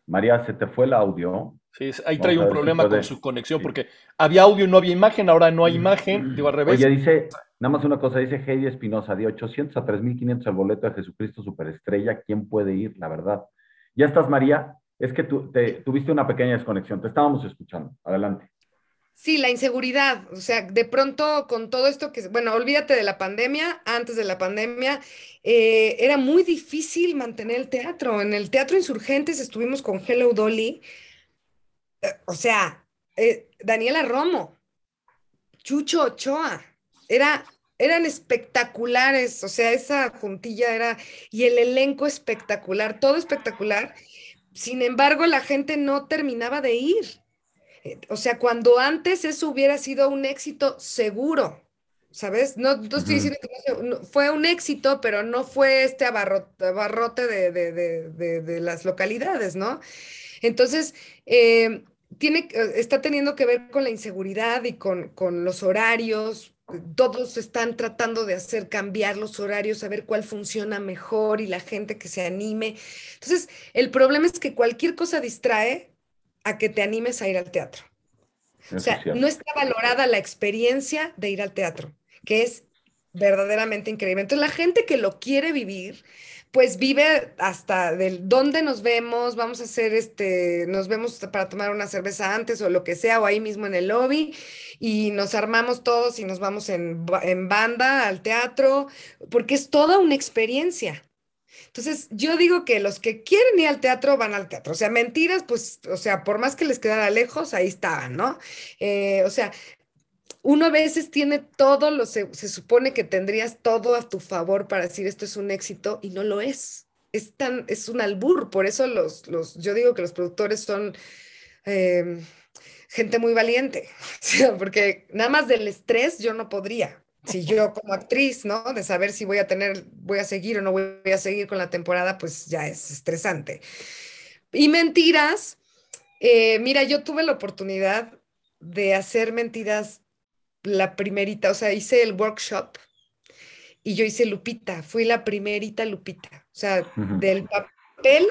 María, se te fue el audio. Sí, ahí trae un problema con su conexión porque había audio y no había imagen, ahora no hay imagen, digo al revés. Oye, dice, nada más una cosa, dice Heidi Espinosa, de 800 a 3500 el boleto de Jesucristo Superestrella, ¿quién puede ir? La verdad. ¿Ya estás, María? Es que tú te, tuviste una pequeña desconexión, te estábamos escuchando. Adelante. Sí, la inseguridad, o sea, de pronto con todo esto que, bueno, olvídate de la pandemia, antes de la pandemia, eh, era muy difícil mantener el teatro. En el Teatro Insurgentes estuvimos con Hello Dolly, eh, o sea, eh, Daniela Romo, Chucho Ochoa, era, eran espectaculares, o sea, esa juntilla era, y el elenco espectacular, todo espectacular. Sin embargo, la gente no terminaba de ir. Eh, o sea, cuando antes eso hubiera sido un éxito seguro, ¿sabes? No, estoy diciendo que fue un éxito, pero no fue este abarrote, de, las localidades, ¿no? Entonces, tiene, eh, está teniendo que ver con la inseguridad y con, los horarios. Todos están tratando de hacer cambiar los horarios, a ver cuál funciona mejor y la gente que se anime. Entonces, el problema es que cualquier cosa distrae a que te animes a ir al teatro. o sea, no está valorada la experiencia de ir al teatro, que es verdaderamente increíble. Entonces, la gente que lo quiere vivir, pues vive hasta del dónde nos vemos, vamos a hacer este, nos vemos para tomar una cerveza antes o lo que sea, o ahí mismo en el lobby, y nos armamos todos y nos vamos en, banda al teatro, porque es toda una experiencia. Entonces, yo digo que los que quieren ir al teatro van al teatro. O sea, mentiras, pues, o sea, por más que les quedara lejos, ahí estaban, ¿no? Eh, o sea, uno a veces tiene todo, lo, se, supone que tendrías todo a tu favor para decir esto es un éxito y no lo es. Es, tan, es un albur, por eso los, los, yo digo que los productores son em, gente muy valiente, porque nada más del estrés yo no podría. Si yo como actriz, ¿no? De saber si voy a tener, voy a seguir o no voy a seguir con la temporada, pues ya es estresante. Y mentiras, eh, mira, yo tuve la oportunidad de hacer mentiras la primerita, o sea, hice el workshop y yo hice Lupita, fui la primerita Lupita, o sea, del papel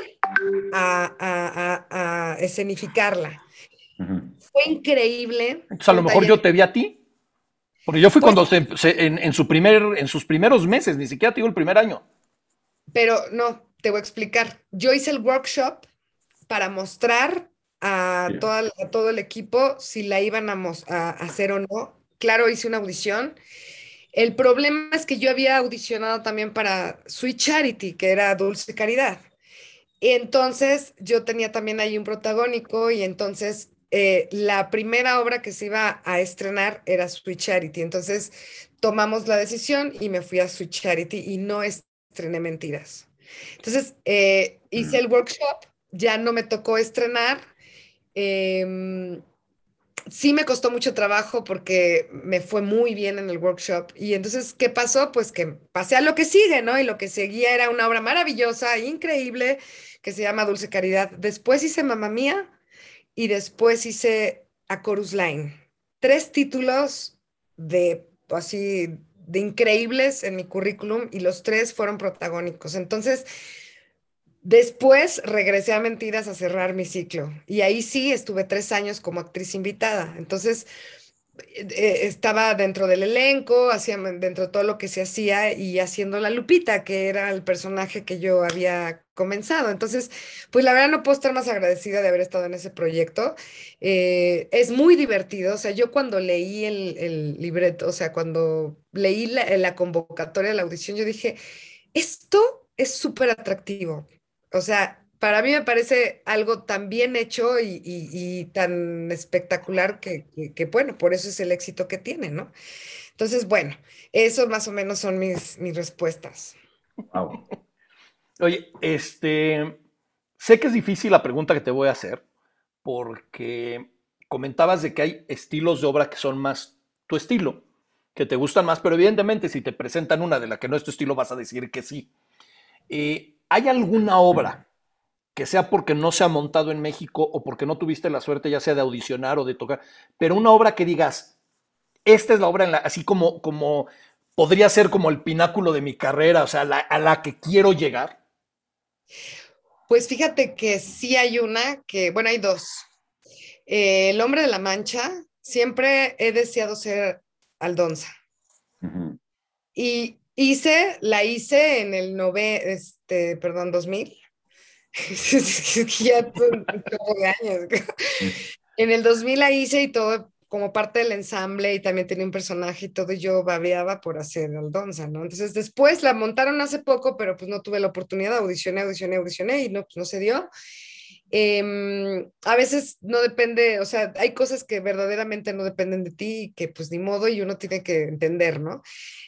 a, escenificarla. Fue increíble. Entonces, a lo mejor yo te vi a ti. Porque yo fui pues cuando se, en, su primer, en sus primeros meses, ni siquiera te digo el primer año. Pero no, te voy a explicar. Yo hice el workshop para mostrar a, todo el equipo si la iban a, a, hacer o no claro, hice una audición. El problema es que yo había audicionado también para Sweet Charity, que era Dulce Caridad. Y entonces yo tenía también ahí un protagónico y entonces eh, la primera obra que se iba a estrenar era Sweet Charity. Entonces tomamos la decisión y me fui a Sweet Charity y no estrené Mentiras. Entonces eh, hice el workshop, ya no me tocó estrenar. Em, sí me costó mucho trabajo porque me fue muy bien en el workshop. Y entonces, ¿qué pasó? Pues que pasé a lo que sigue, ¿no? Y lo que seguía era una obra maravillosa, increíble, que se llama Dulce Caridad. Después hice Mamá Mía y después hice A Chorus Line. Tres títulos de así de increíbles en mi currículum y los tres fueron protagónicos. Entonces, Después regresé a Mentiras a cerrar mi ciclo y ahí sí estuve tres años como actriz invitada. Entonces estaba dentro del elenco, hacía dentro de todo lo que se hacía y haciendo la Lupita, que era el personaje que yo había comenzado. Entonces, pues la verdad no puedo estar más agradecida de haber estado en ese proyecto. Eh, es muy divertido. O sea, yo cuando leí el, libreto, o sea, cuando leí la, la convocatoria de la audición, yo dije, esto es súper atractivo o sea, para mí me parece algo tan bien hecho y, tan espectacular que, bueno, por eso es el éxito que tiene, ¿no? Entonces, bueno, eso más o menos son mis, mis respuestas. Oye, este, sé que es difícil la pregunta que te voy a hacer, porque comentabas de que hay estilos de obra que son más tu estilo, que te gustan más, pero evidentemente si te presentan una de la que no es tu estilo vas a decir que sí. Eh, ¿Hay alguna obra que sea porque no se ha montado en México o porque no tuviste la suerte ya sea de audicionar o de tocar, pero una obra que digas, esta es la obra en la, así como, como podría ser como el pináculo de mi carrera, o sea, a la que quiero llegar? Pues fíjate que sí hay una, que, bueno, hay dos. Eh, el hombre de la mancha, siempre he deseado ser Aldonza. Y Hice, la hice en el nove, este, perdón, 2000. ya años. en el 2000 la hice y todo como parte del ensamble y también tenía un personaje y todo, y yo babeaba por hacer Aldonza, ¿no? Entonces después la montaron hace poco, pero pues no tuve la oportunidad, audicioné, audicioné, audicioné y no, pues no se dio. Em, a veces no depende, o sea, hay cosas que verdaderamente no dependen de ti y que pues ni modo y uno tiene que entender, ¿no?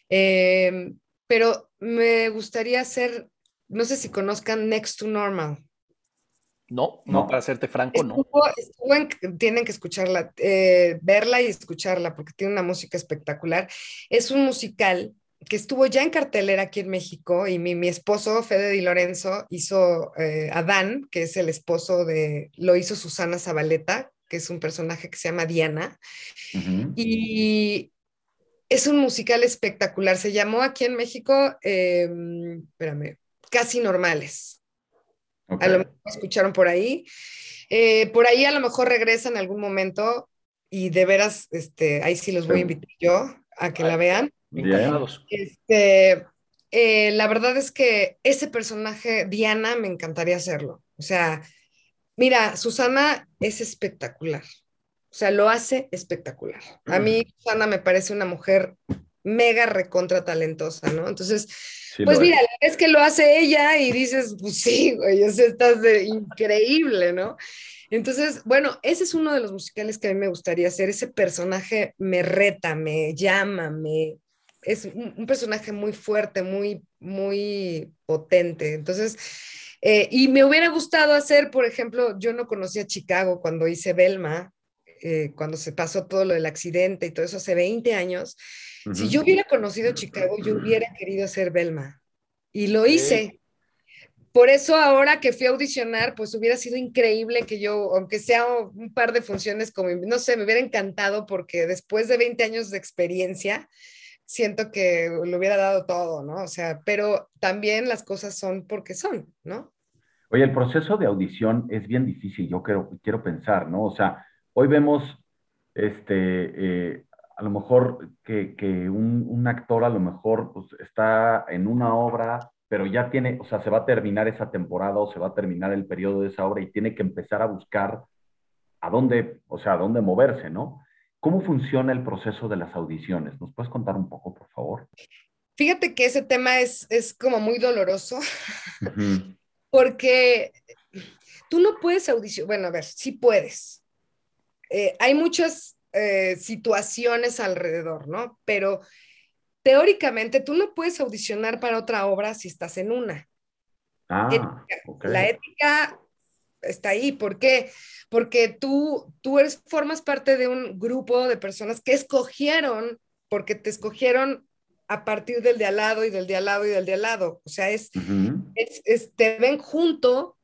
Em, pero me gustaría hacer, no sé si conozcan Next to Normal. No, no, para serte franco, no. tienen que escucharla, eh, verla y escucharla, porque tiene una música espectacular. Es un musical que estuvo ya en cartelera aquí en México y mi, mi esposo, Fede Di Lorenzo, hizo eh, Adán, que es el esposo de, lo hizo Susana Zabaleta, que es un personaje que se llama Diana. Y es un musical espectacular. Se llamó aquí en México, em, espérame, Casi Normales. A lo mejor escucharon por ahí. Eh, por ahí a lo mejor regresan en algún momento y de veras, este, ahí sí los voy a invitar yo a que la vean. Este, eh, la verdad es que ese personaje, Diana, me encantaría hacerlo. O sea, mira, Susana es espectacular. O sea, lo hace espectacular. A mí, Susana me parece una mujer mega recontra talentosa, ¿no? Entonces, pues mira, es que lo hace ella y dices, pues sí, güey, o sea, estás de increíble, ¿no? Entonces, bueno, ese es uno de los musicales que a mí me gustaría hacer. Ese personaje me reta, me llama, me... Es un, personaje muy fuerte, muy, muy potente. Entonces, eh, y me hubiera gustado hacer, por ejemplo, yo no conocía Chicago cuando hice Belma, eh, cuando se pasó todo lo del accidente y todo eso hace 20 años. Si yo hubiera conocido Chicago, yo hubiera querido hacer Belma. Y lo hice. Por eso ahora que fui a audicionar, pues hubiera sido increíble que yo, aunque sea un par de funciones como, no sé, me hubiera encantado porque después de 20 años de experiencia, siento que lo hubiera dado todo, ¿no? O sea, pero también las cosas son porque son, ¿no? Oye, el proceso de audición es bien difícil, yo quiero, quiero pensar, ¿no? O sea, hoy vemos, este, eh, a lo mejor que, un, actor a lo mejor pues, está en una obra, pero ya tiene, o sea, se va a terminar esa temporada o se va a terminar el periodo de esa obra y tiene que empezar a buscar a dónde, o sea, a dónde moverse, ¿no? ¿Cómo funciona el proceso de las audiciones? ¿Nos puedes contar un poco, por favor? Fíjate que ese tema es, es como muy doloroso, porque tú no puedes audicionar, bueno, a ver, sí puedes. Eh, hay muchas eh, situaciones alrededor, ¿no? Pero teóricamente tú no puedes audicionar para otra obra si estás en una. Ah, La ética está ahí. ¿Por qué? Porque tú, tú eres, formas parte de un grupo de personas que escogieron, porque te escogieron a partir del de al lado y del de al lado y del de al lado. O sea, es, es, te ven junto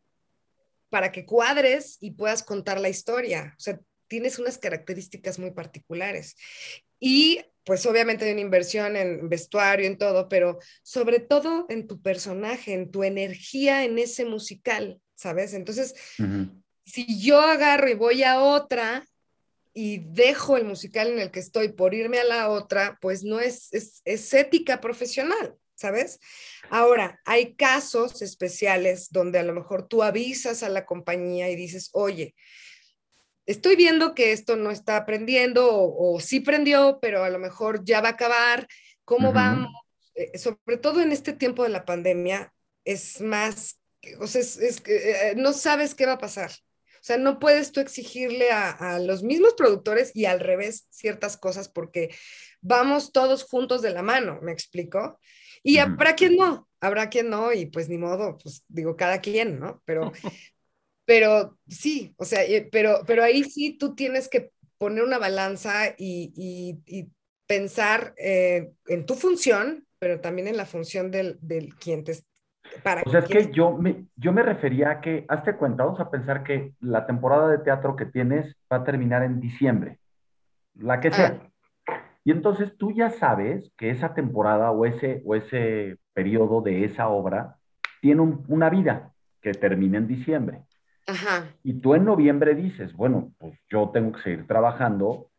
para que cuadres y puedas contar la historia. O sea, tienes unas características muy particulares. Y pues obviamente hay una inversión en vestuario, en todo, pero sobre todo en tu personaje, en tu energía en ese musical. ¿sabes? Entonces, si yo agarro y voy a otra y dejo el musical en el que estoy por irme a la otra, pues no es, es, ética profesional, ¿sabes? Ahora, hay casos especiales donde a lo mejor tú avisas a la compañía y dices, oye, estoy viendo que esto no está aprendiendo o, sí prendió, pero a lo mejor ya va a acabar. ¿Cómo vamos? Eh, sobre todo en este tiempo de la pandemia, es más o sea, es, que eh, no sabes qué va a pasar. O sea, no puedes tú exigirle a, los mismos productores y al revés ciertas cosas porque vamos todos juntos de la mano, ¿me explico? Y habrá quien no, habrá quien no, y pues ni modo, pues digo, cada quien, ¿no? Pero, pero sí, o sea, eh, pero, pero ahí sí tú tienes que poner una balanza y, pensar eh, en tu función, pero también en la función del, del quien te, o sea, es que yo me, yo me refería a que, hazte cuenta, vamos a pensar que la temporada de teatro que tienes va a terminar en diciembre, la que sea. Ah. Y entonces tú ya sabes que esa temporada o ese, o ese periodo de esa obra tiene una vida que termina en diciembre. Ajá. Y tú en noviembre dices, bueno, pues yo tengo que seguir trabajando.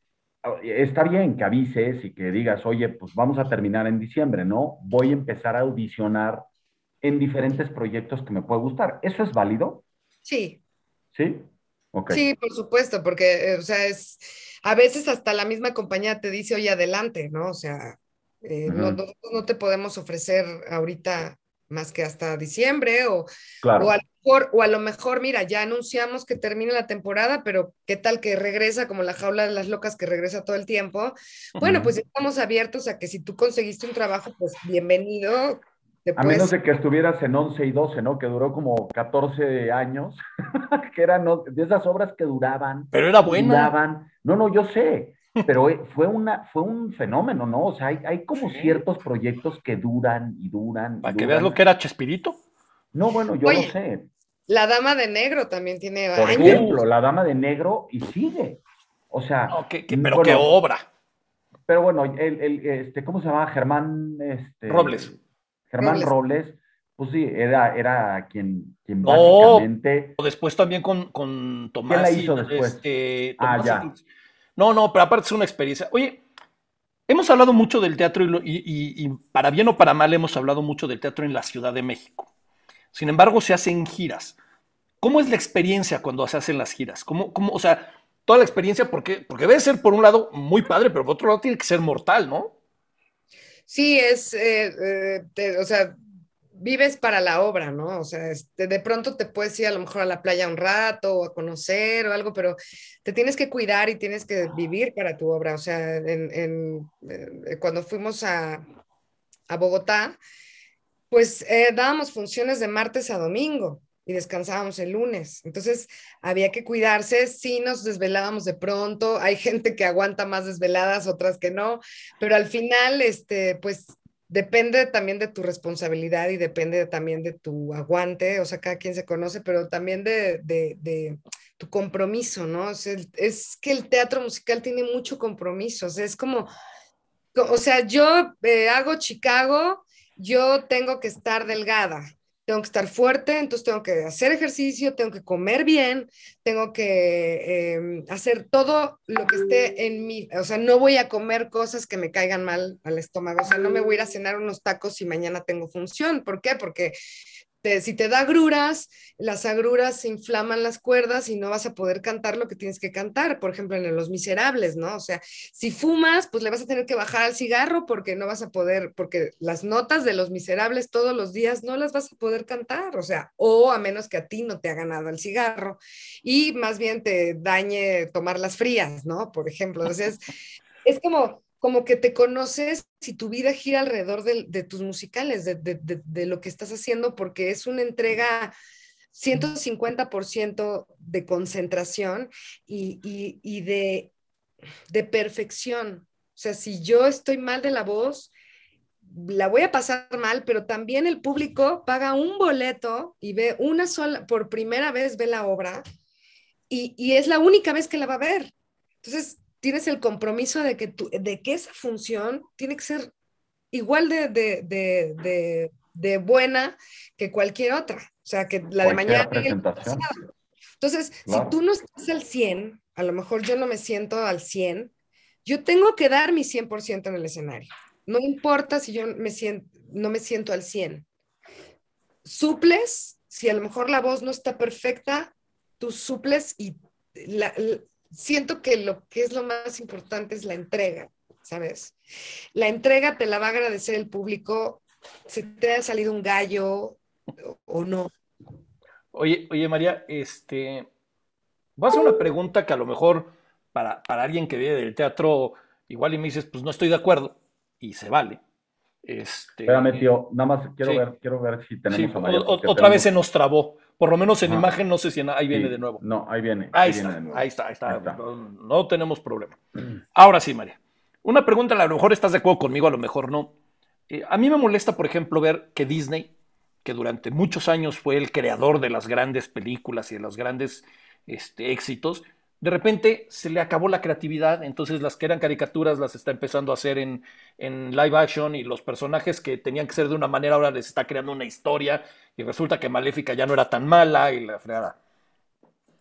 Está bien que avises y que digas, oye, pues vamos a terminar en diciembre, ¿no? Voy a empezar a audicionar en diferentes proyectos que me puede gustar. ¿Eso es válido? Sí. ¿Sí? Sí, por supuesto, porque, eh, o sea, es, a veces hasta la misma compañía te dice, oye, adelante, ¿no? O sea, eh, no, no, te podemos ofrecer ahorita más que hasta diciembre o, o, a lo mejor, o a lo mejor, mira, ya anunciamos que termina la temporada, pero ¿qué tal que regresa como la jaula de las locas que regresa todo el tiempo? Bueno, pues estamos abiertos a que si tú conseguiste un trabajo, pues bienvenido, a menos de que estuvieras en 11 y 12, ¿no? Que duró como 14 años, que eran de esas obras que duraban. Pero era buena. Duraban. No, no, yo sé, pero fue, una, fue un fenómeno, ¿no? O sea, hay, hay como ciertos proyectos que duran y duran. Para que veas lo que era Chespirito. No, bueno, yo lo sé. La Dama de Negro también tiene. Por ejemplo, La Dama de Negro y sigue. O sea. pero qué obra. Pero bueno, el, el, este, ¿cómo se llama? Germán este, Robles. Germán Robles, pues sí, era, era quien, quien básicamente. Después también con, con Tomás. ¿Quién la hizo después? Este, ah, ya. No, no, pero aparte es una experiencia. Oye, hemos hablado mucho del teatro y, para bien o para mal hemos hablado mucho del teatro en la Ciudad de México. Sin embargo, se hacen giras. ¿Cómo es la experiencia cuando se hacen las giras? ¿Cómo, cómo, o sea, toda la experiencia, porque, porque debe ser por un lado muy padre, pero por otro lado tiene que ser mortal, ¿no? Sí, es, eh, eh, o sea, vives para la obra, ¿no? O sea, este, de pronto te puedes ir a lo mejor a la playa un rato o a conocer o algo, pero te tienes que cuidar y tienes que vivir para tu obra. O sea, en, eh, cuando fuimos a, a Bogotá, pues dábamos funciones de martes a domingo y descansábamos el lunes. Entonces había que cuidarse, sí nos desvelábamos de pronto, hay gente que aguanta más desveladas, otras que no, pero al final, este, pues depende también de tu responsabilidad y depende también de tu aguante, o sea, cada quien se conoce, pero también de, tu compromiso, ¿no? Es que el teatro musical tiene mucho compromiso, o sea, es como, o sea, yo eh, hago Chicago, yo tengo que estar delgada, tengo que estar fuerte, entonces tengo que hacer ejercicio, tengo que comer bien, tengo que em, hacer todo lo que esté en mí, o sea, no voy a comer cosas que me caigan mal al estómago, o sea, no me voy a ir a cenar unos tacos si mañana tengo función, ¿por qué? Porque si te da agruras, las agruras se inflaman las cuerdas y no vas a poder cantar lo que tienes que cantar, por ejemplo, en Los Miserables, ¿no? O sea, si fumas, pues le vas a tener que bajar al cigarro porque no vas a poder, porque las notas de Los Miserables todos los días no las vas a poder cantar, o sea, o a menos que a ti no te haga nada el cigarro y más bien te dañe tomar las frías, ¿no? Por ejemplo, entonces es como como que te conoces si tu vida gira alrededor de, tus musicales, de, lo que estás haciendo, porque es una entrega 150% de concentración y, de, de perfección. O sea, si yo estoy mal de la voz, la voy a pasar mal, pero también el público paga un boleto y ve una sola, por primera vez ve la obra y, y es la única vez que la va a ver. Entonces, tienes el compromiso de que, tu, de que esa función tiene que ser igual de, de, de, de, buena que cualquier otra. O sea, que la de mañana. Entonces, si tú no estás al 100, a lo mejor yo no me siento al 100, yo tengo que dar mi 100% en el escenario. No importa si yo me siento, no me siento al 100. Suples, si a lo mejor la voz no está perfecta, tú suples y la, siento que lo que es lo más importante es la entrega, ¿sabes? La entrega te la va a agradecer el público, si te ha salido un gallo o, no. Oye, oye María, este, voy a hacer una pregunta que a lo mejor para, para alguien que viene del teatro, igual y me dices, pues no estoy de acuerdo, y se vale. Este, Espérame, tío, nada más quiero, ver, quiero ver si tenemos a María. otra vez se nos trabó. Por lo menos en imagen, no sé si ahí viene de nuevo. No, ahí viene. Ahí, está, ahí, está, ahí está, No, tenemos problema. Ahora sí, María. Una pregunta, a lo mejor estás de acuerdo conmigo, a lo mejor no. Eh, a mí me molesta, por ejemplo, ver que Disney, que durante muchos años fue el creador de las grandes películas y de los grandes este, éxitos, de repente se le acabó la creatividad, entonces las que eran caricaturas las está empezando a hacer en, live action y los personajes que tenían que ser de una manera ahora les está creando una historia y resulta que Maléfica ya no era tan mala y la fregada.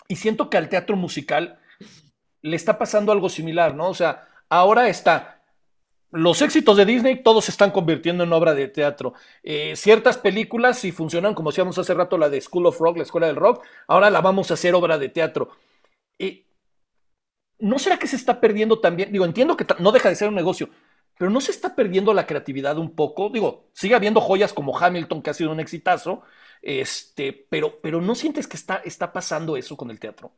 Y siento que al teatro musical le está pasando algo similar, ¿no? O sea, ahora está los éxitos de Disney todos se están convirtiendo en obra de teatro. Eh, ciertas películas, si funcionan, como decíamos hace rato, la de School of Rock, la Escuela del Rock, ahora la vamos a hacer obra de teatro. Y ¿no será que se está perdiendo también? Digo, entiendo que no deja de ser un negocio, pero ¿no se está perdiendo la creatividad un poco? Digo, sigue habiendo joyas como Hamilton, que ha sido un exitazo, este, pero, pero ¿no sientes que está, está pasando eso con el teatro?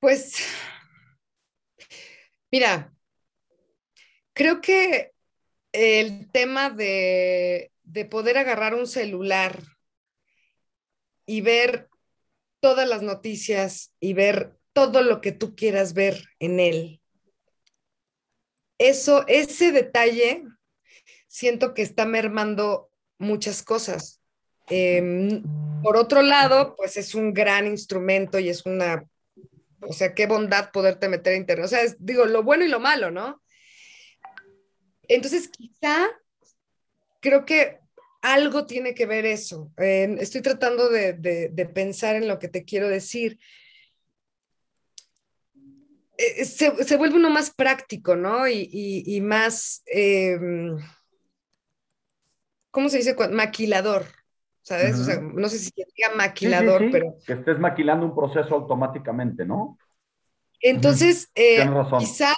Pues, mira, creo que el tema de, de poder agarrar un celular y ver todas las noticias y ver todo lo que tú quieras ver en él. Eso, ese detalle, siento que está mermando muchas cosas. Em, por otro lado, pues es un gran instrumento y es una, o sea, qué bondad poderte meter a internet. O sea, digo, lo bueno y lo malo, ¿no? Entonces, quizá creo que algo tiene que ver eso. estoy tratando de, pensar en lo que te quiero decir. Eh, eh, se, vuelve uno más práctico, ¿no? Y, más, em, ¿cómo se dice? Maquilador, ¿sabes? o sea, no sé si se diga maquilador, pero... Que estés maquilando un proceso automáticamente, ¿no? Entonces, eh, quizá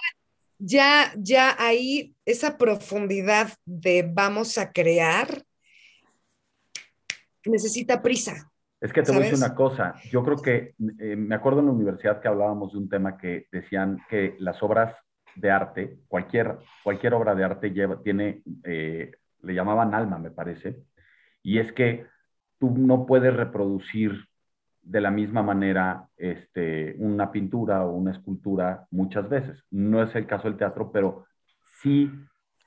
ya, ya ahí esa profundidad de vamos a crear necesita prisa. Es que te voy a decir una cosa, yo creo que eh, me acuerdo en la universidad que hablábamos de un tema que decían que las obras de arte, cualquier, cualquier obra de arte lleva, tiene, eh, le llamaban alma, me parece, y es que tú no puedes reproducir de la misma manera este, una pintura o una escultura muchas veces. No es el caso del teatro, pero sí,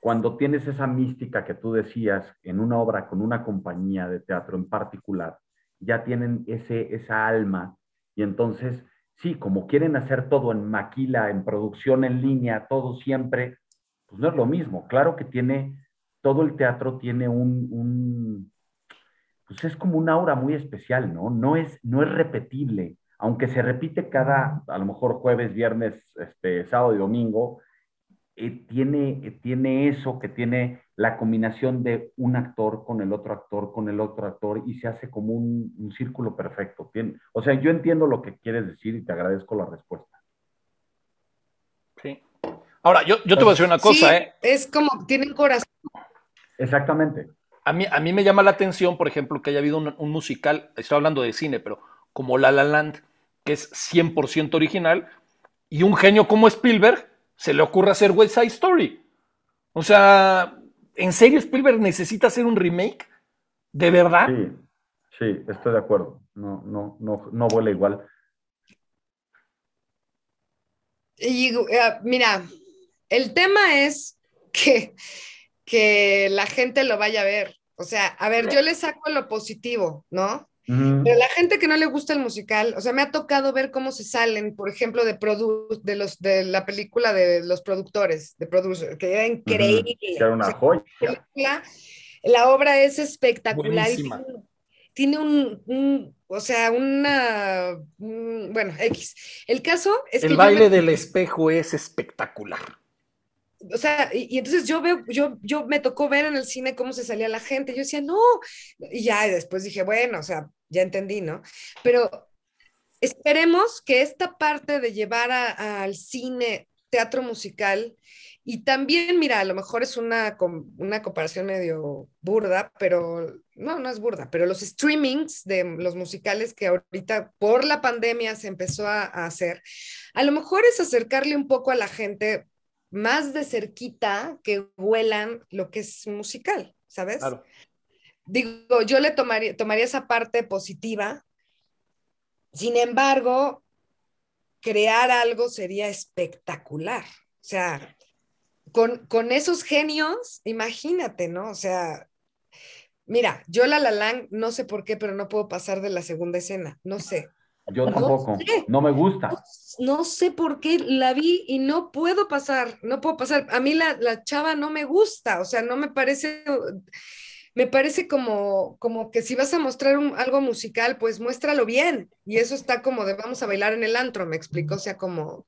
cuando tienes esa mística que tú decías en una obra con una compañía de teatro en particular, ya tienen ese, esa alma y entonces, sí, como quieren hacer todo en maquila, en producción en línea, todo siempre, pues no es lo mismo. Claro que tiene, todo el teatro tiene un pues es como un aura muy especial, ¿no? No es, no es repetible, aunque se repite cada, a lo mejor jueves, viernes, este, sábado y domingo, eh, tiene, eh, tiene eso que tiene la combinación de un actor con el otro actor, con el otro actor, y se hace como un, círculo perfecto. o sea, yo entiendo lo que quieres decir y te agradezco la respuesta. Sí. Ahora, yo, yo te voy a decir una cosa, ¿eh? Es como, tienen corazón. Exactamente a mí, a mí me llama la atención, por ejemplo, que haya habido un, musical, estoy hablando de cine, pero como La La Land, que es 100% original, y un genio como Spielberg se le ocurre hacer West Side Story. O sea, ¿en serio Spielberg necesita hacer un remake? ¿De verdad? Sí, sí, estoy de acuerdo. No, no, no, no vuela igual. Y, eh, mira, el tema es que que la gente lo vaya a ver. O sea, a ver, yo le saco lo positivo, ¿no? Pero la gente que no le gusta el musical, o sea, me ha tocado ver cómo se salen, por ejemplo, de, de, los, de la película de los productores, de producer, que era increíble. Que era una joya. La, obra es espectacular. tiene, un, o sea, una, bueno, X. El caso es que... El baile del espejo es espectacular o sea, y, entonces yo veo, yo, yo me tocó ver en el cine cómo se salía la gente, yo decía, no, y ya después dije, bueno, o sea, ya entendí, ¿no? Pero esperemos que esta parte de llevar al cine teatro musical, y también, mira, a lo mejor es una, una comparación medio burda, pero no, no es burda, pero los streamings de los musicales que ahorita por la pandemia se empezó a hacer, a lo mejor es acercarle un poco a la gente más de cerquita que huelan lo que es musical, ¿sabes? Digo, yo le tomaría, tomaría esa parte positiva. Sin embargo, crear algo sería espectacular. O sea, con, con esos genios, imagínate, ¿no? O sea, mira, yo la La no sé por qué, pero no puedo pasar de la segunda escena, no sé. Yo tampoco, no, me gusta. No, sé por qué la vi y no puedo pasar, no puedo pasar. A mí la, chava no me gusta, o sea, no me parece, me parece como, como que si vas a mostrar algo musical, pues muéstralo bien. Y eso está como de vamos a bailar en el antro, me explico, o sea, como,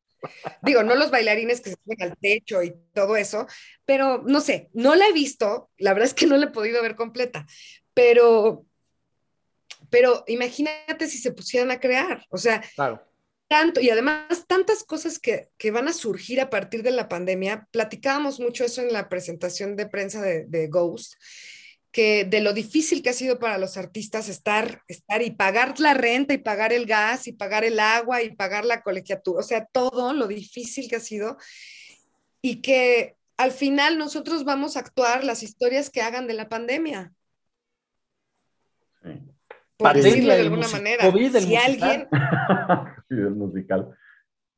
digo, no los bailarines que se suben al techo y todo eso, pero no sé, no la he visto, la verdad es que no la he podido ver completa, pero pero imagínate si se pusieran a crear, o sea, tanto, y además tantas cosas que, van a surgir a partir de la pandemia, platicábamos mucho eso en la presentación de prensa de, Ghost, que de lo difícil que ha sido para los artistas estar, estar y pagar la renta y pagar el gas y pagar el agua y pagar la colegiatura, o sea, todo lo difícil que ha sido. Y que al final nosotros vamos a actuar las historias que hagan de la pandemia. Sí por decirlo de alguna manera. COVID si alguien... el musical.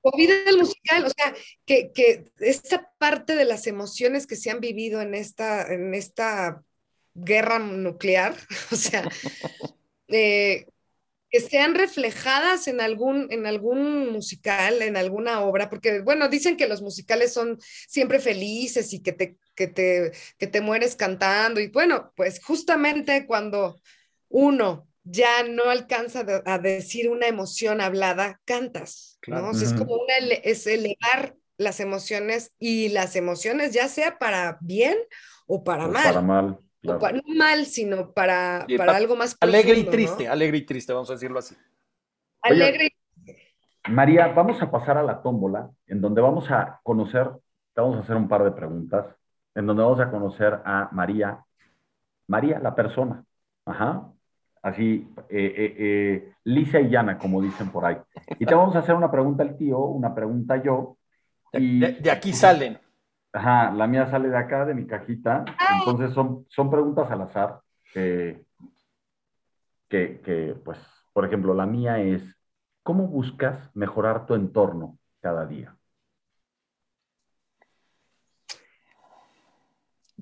COVID el musical, o sea, que, que esta parte de las emociones que se han vivido en esta, en esta guerra nuclear, o sea, eh, que sean reflejadas en algún, en algún musical, en alguna obra, porque, bueno, dicen que los musicales son siempre felices y que te, que te, que te mueres cantando, y bueno, pues justamente cuando uno ya no alcanza a decir una emoción hablada, cantas, ¿no? es como una, es elevar las emociones y las emociones ya sea para bien o para mal. Para mal. no mal, sino para, para algo más Alegre y triste, alegre y triste, vamos a decirlo así. Alegre María, vamos a pasar a la tómbola, en donde vamos a conocer, vamos a hacer un par de preguntas, en donde vamos a conocer a María, María, la persona, ajá, así, eh, eh, eh, lisa y llana, como dicen por ahí. Y te vamos a hacer una pregunta al tío, una pregunta yo. Y, de, aquí salen. Ajá, la mía sale de acá, de mi cajita. Entonces son, son preguntas al azar. que, que, pues, por ejemplo, la mía es, ¿cómo buscas mejorar tu entorno cada día?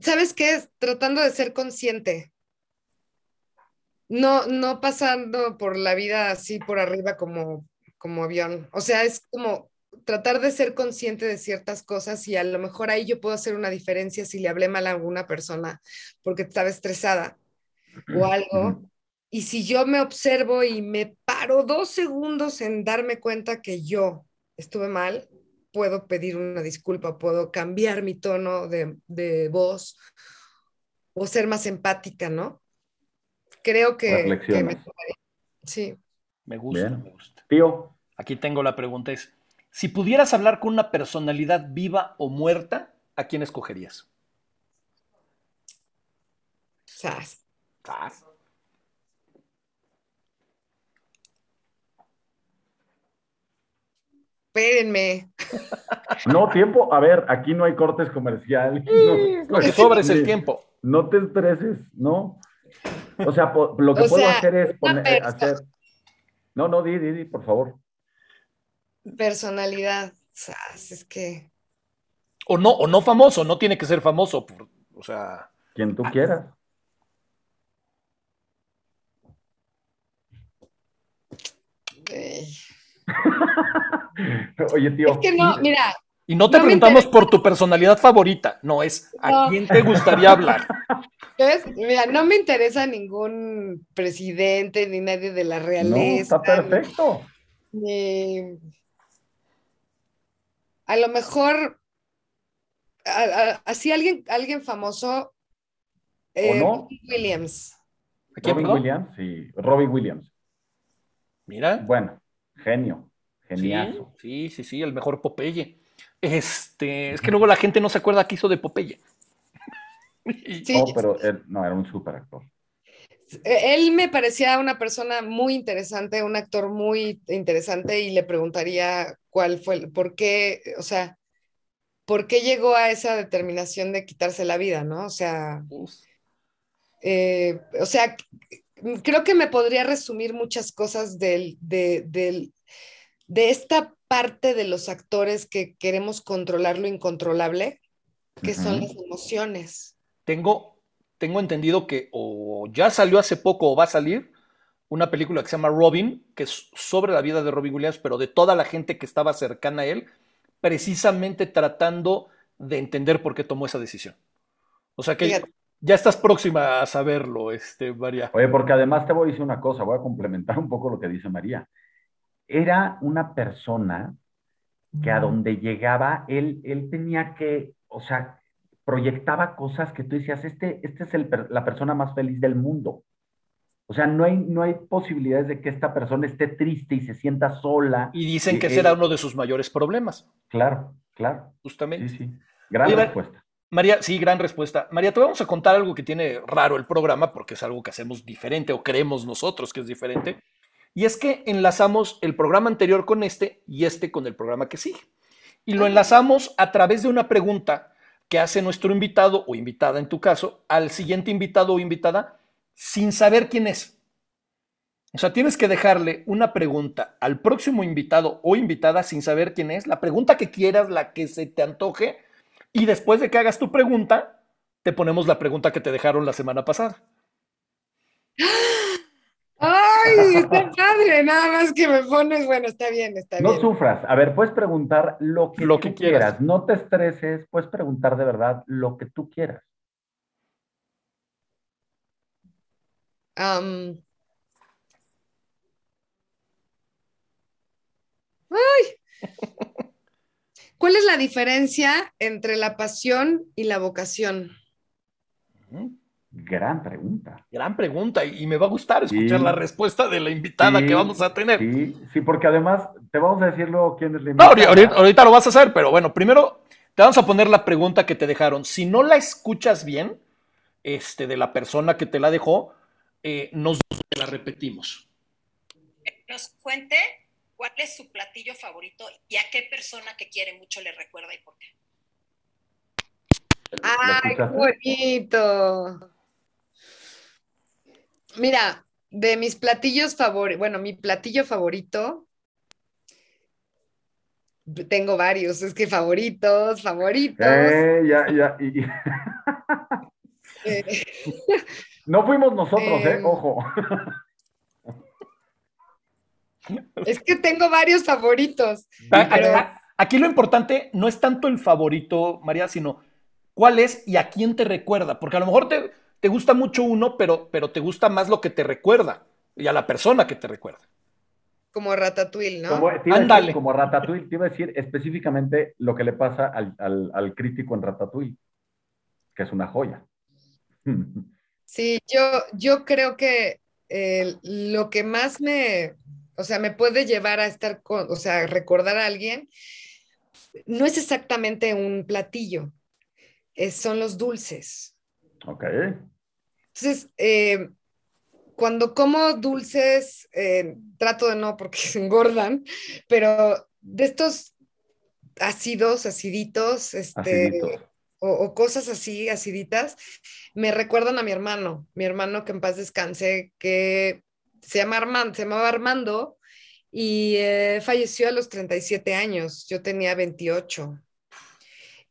¿Sabes qué? Tratando de ser consciente no, no pasando por la vida así por arriba como, como avión. O sea, es como tratar de ser consciente de ciertas cosas y a lo mejor ahí yo puedo hacer una diferencia si le hablé mal a alguna persona porque estaba estresada o algo. Y si yo me observo y me paro dos segundos en darme cuenta que yo estuve mal, puedo pedir una disculpa, puedo cambiar mi tono de, de voz o ser más empática, ¿no? Creo que, me Sí. Me gusta, me gusta. Tío. Aquí tengo la pregunta es, si pudieras hablar con una personalidad viva o muerta, ¿a quién escogerías? Sas. Sas. Espérenme. No, tiempo. A ver, aquí no hay cortes comerciales. Lo que sobra es el tiempo. No te estreses, ¿no? O sea, lo que puedo hacer es poner, hacer. No, no, di, di, di, por favor. Personalidad. Es que. O no, o no famoso, no tiene que ser famoso. o sea. Quien tú quieras. Oye, tío. Es que no, mira, y no te preguntamos por tu personalidad favorita, no, es a quién te gustaría hablar. Mira, no me interesa ningún presidente ni nadie de la realeza. No, está perfecto. a lo mejor, así alguien, alguien famoso, eh, Robin Williams. Robin Williams, sí, Robin Williams. Mira. Bueno, genio, geniazo. Sí, sí, sí, el mejor Popeye. Este, es que luego la gente no se acuerda que hizo de Popeye. No, pero él, no, era un súper actor. Él me parecía una persona muy interesante, un actor muy interesante y le preguntaría cuál fue, por qué, o sea, por qué llegó a esa determinación de quitarse la vida, ¿no? O sea, eh, o sea, creo que me podría resumir muchas cosas del, de, del, de esta parte de los actores que queremos controlar lo incontrolable, que son las emociones. Tengo, tengo entendido que o ya salió hace poco o va a salir una película que se llama Robin, que es sobre la vida de Robin Williams, pero de toda la gente que estaba cercana a él, precisamente tratando de entender por qué tomó esa decisión. O sea que ya estás próxima a saberlo, este, María. Oye, porque además te voy a decir una cosa, voy a complementar un poco lo que dice María era una persona que a donde llegaba, él, él tenía que, o sea, proyectaba cosas que tú decías, este, este es la persona más feliz del mundo. O sea, no hay, no hay posibilidades de que esta persona esté triste y se sienta sola. Y dicen que ese era uno de sus mayores problemas. Claro, claro. Justamente. Sí, sí. Gran respuesta. María, sí, gran respuesta. María, te vamos a contar algo que tiene raro el programa, porque es algo que hacemos diferente o creemos nosotros que es diferente. Y es que enlazamos el programa anterior con este y este con el programa que sigue. Y lo enlazamos a través de una pregunta que hace nuestro invitado o invitada en tu caso al siguiente invitado o invitada sin saber quién es. O sea, tienes que dejarle una pregunta al próximo invitado o invitada sin saber quién es, la pregunta que quieras, la que se te antoje, y después de que hagas tu pregunta, te ponemos la pregunta que te dejaron la semana pasada. Ay, está padre, nada más que me pones, bueno, está bien, está bien. No sufras, a ver, puedes preguntar lo que, lo que quieras. no te estreses, puedes preguntar de verdad lo que tú quieras. Ay. ¿Cuál es la diferencia entre la pasión y la vocación? Gran pregunta. Gran pregunta, y me va a gustar escuchar la respuesta de la invitada que vamos a tener. Sí, sí, porque además te vamos a decirlo quién es la invitada. ahorita, lo vas a hacer, pero bueno, primero te vamos a poner la pregunta que te dejaron. Si no la escuchas bien, este, de la persona que te la dejó, eh, nos la repetimos. Nos cuente cuál es su platillo favorito y a qué persona que quiere mucho le recuerda y por qué. ¡Ay, qué bonito! Mira, de mis platillos favoritos, bueno, mi platillo favorito, tengo varios, es que favoritos, favoritos. Eh, ya, ya. Eh. no fuimos nosotros, ¿eh? Em. Ojo. Es que tengo varios favoritos. Aquí lo importante no es tanto el favorito, María, sino cuál es y a quién te recuerda. Porque a lo mejor te, te gusta mucho uno, pero, pero te gusta más lo que te recuerda y a la persona que te recuerda. Como Ratatouille, ¿no? Como, Ándale. como Ratatouille, te iba a decir específicamente lo que le pasa al, crítico en Ratatouille, que es una joya. Sí, yo, yo creo que eh, lo que más me, o sea, me puede llevar a estar con, o sea, recordar a alguien, no es exactamente un platillo, son los dulces. Ok. Entonces, eh, cuando como dulces, eh, trato de no porque se engordan, pero de estos ácidos, aciditos, este, O, cosas así, aciditas, me recuerdan a mi hermano, mi hermano que en paz descanse, que se, llama Armando, se llamaba Armando y eh, falleció a los 37 años, yo tenía 28.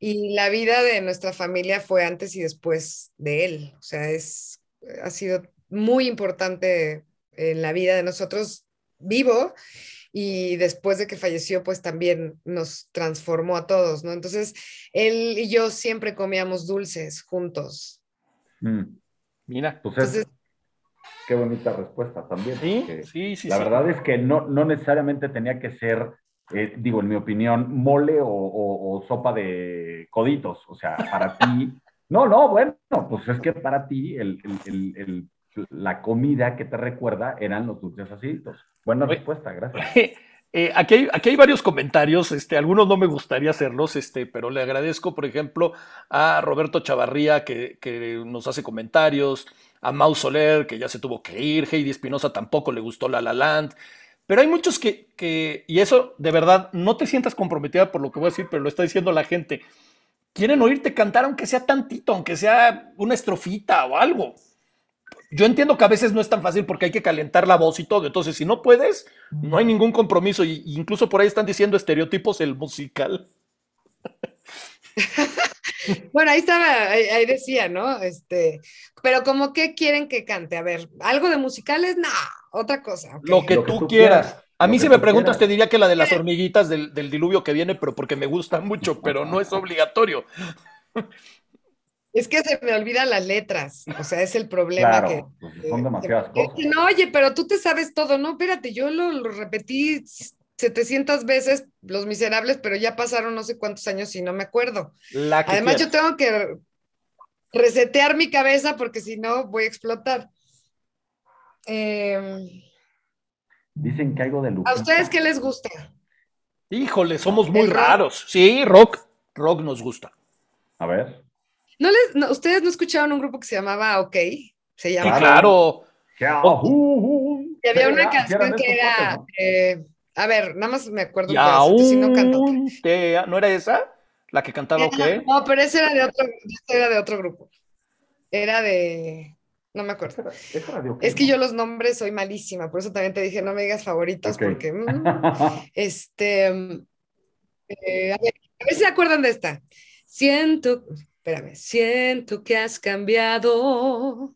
Y la vida de nuestra familia fue antes y después de él. O sea, es, ha sido muy importante en la vida de nosotros vivo y después de que falleció, pues también nos transformó a todos, ¿no? Entonces, él y yo siempre comíamos dulces juntos. Mm. Mira, pues Entonces, qué bonita respuesta también. Sí, sí, sí. La verdad es que no, no necesariamente tenía que ser eh, digo, en mi opinión, mole o, sopa de coditos. O sea, para ti, no, no, bueno, pues es que para ti la comida que te recuerda eran los dulces aciditos. Buena respuesta, gracias. Eh, aquí, hay, aquí, hay, varios comentarios, este, algunos no me gustaría hacerlos, este, pero le agradezco, por ejemplo, a Roberto Chavarría, que, que nos hace comentarios, a Mau Soler, que ya se tuvo que ir, Heidi Espinosa tampoco le gustó La La Land, pero hay muchos que, y eso de verdad, no te sientas comprometida por lo que voy a decir, pero lo está diciendo la gente. Quieren oírte cantar aunque sea tantito, aunque sea una estrofita o algo. Yo entiendo que a veces no es tan fácil porque hay que calentar la voz y todo. Entonces, si no puedes, no hay ningún compromiso. Y, incluso por ahí están diciendo estereotipos el musical. bueno, ahí estaba, ahí, decía, ¿no? Este, pero como que quieren que cante, a ver, algo de musicales, no, otra cosa. Lo, que, tú quieras. A mí si me preguntas te diría que la de las hormiguitas del, diluvio que viene, pero porque me gusta mucho, pero no es obligatorio. Es que se me olvidan las letras, o sea, es el problema que... Pues, son demasiadas cosas. No, oye, pero tú te sabes todo, no, espérate, yo lo, repetí 700 veces, Los Miserables, pero ya pasaron no sé cuántos años y no me acuerdo. Además, yo tengo que resetear mi cabeza porque si no voy a explotar. Em, Dicen que algo de ¿A ustedes qué les gusta? Híjole, somos muy raros. Sí, rock, rock nos gusta. A ver. ¿No les, ¿Ustedes no escucharon un grupo que se llamaba OK? Se llama. claro. Y había una canción que era. Eh, a ver, nada más me acuerdo un si no canto. ¿No era esa? ¿La que cantaba OK? No, pero ese era de otro, ese era de otro grupo. Era de. No me acuerdo. es que yo los nombres soy malísima, por eso también te dije no me digas favoritos, porque mm, este, eh, a, ver, si se acuerdan de esta. Siento, espérame, siento que has cambiado.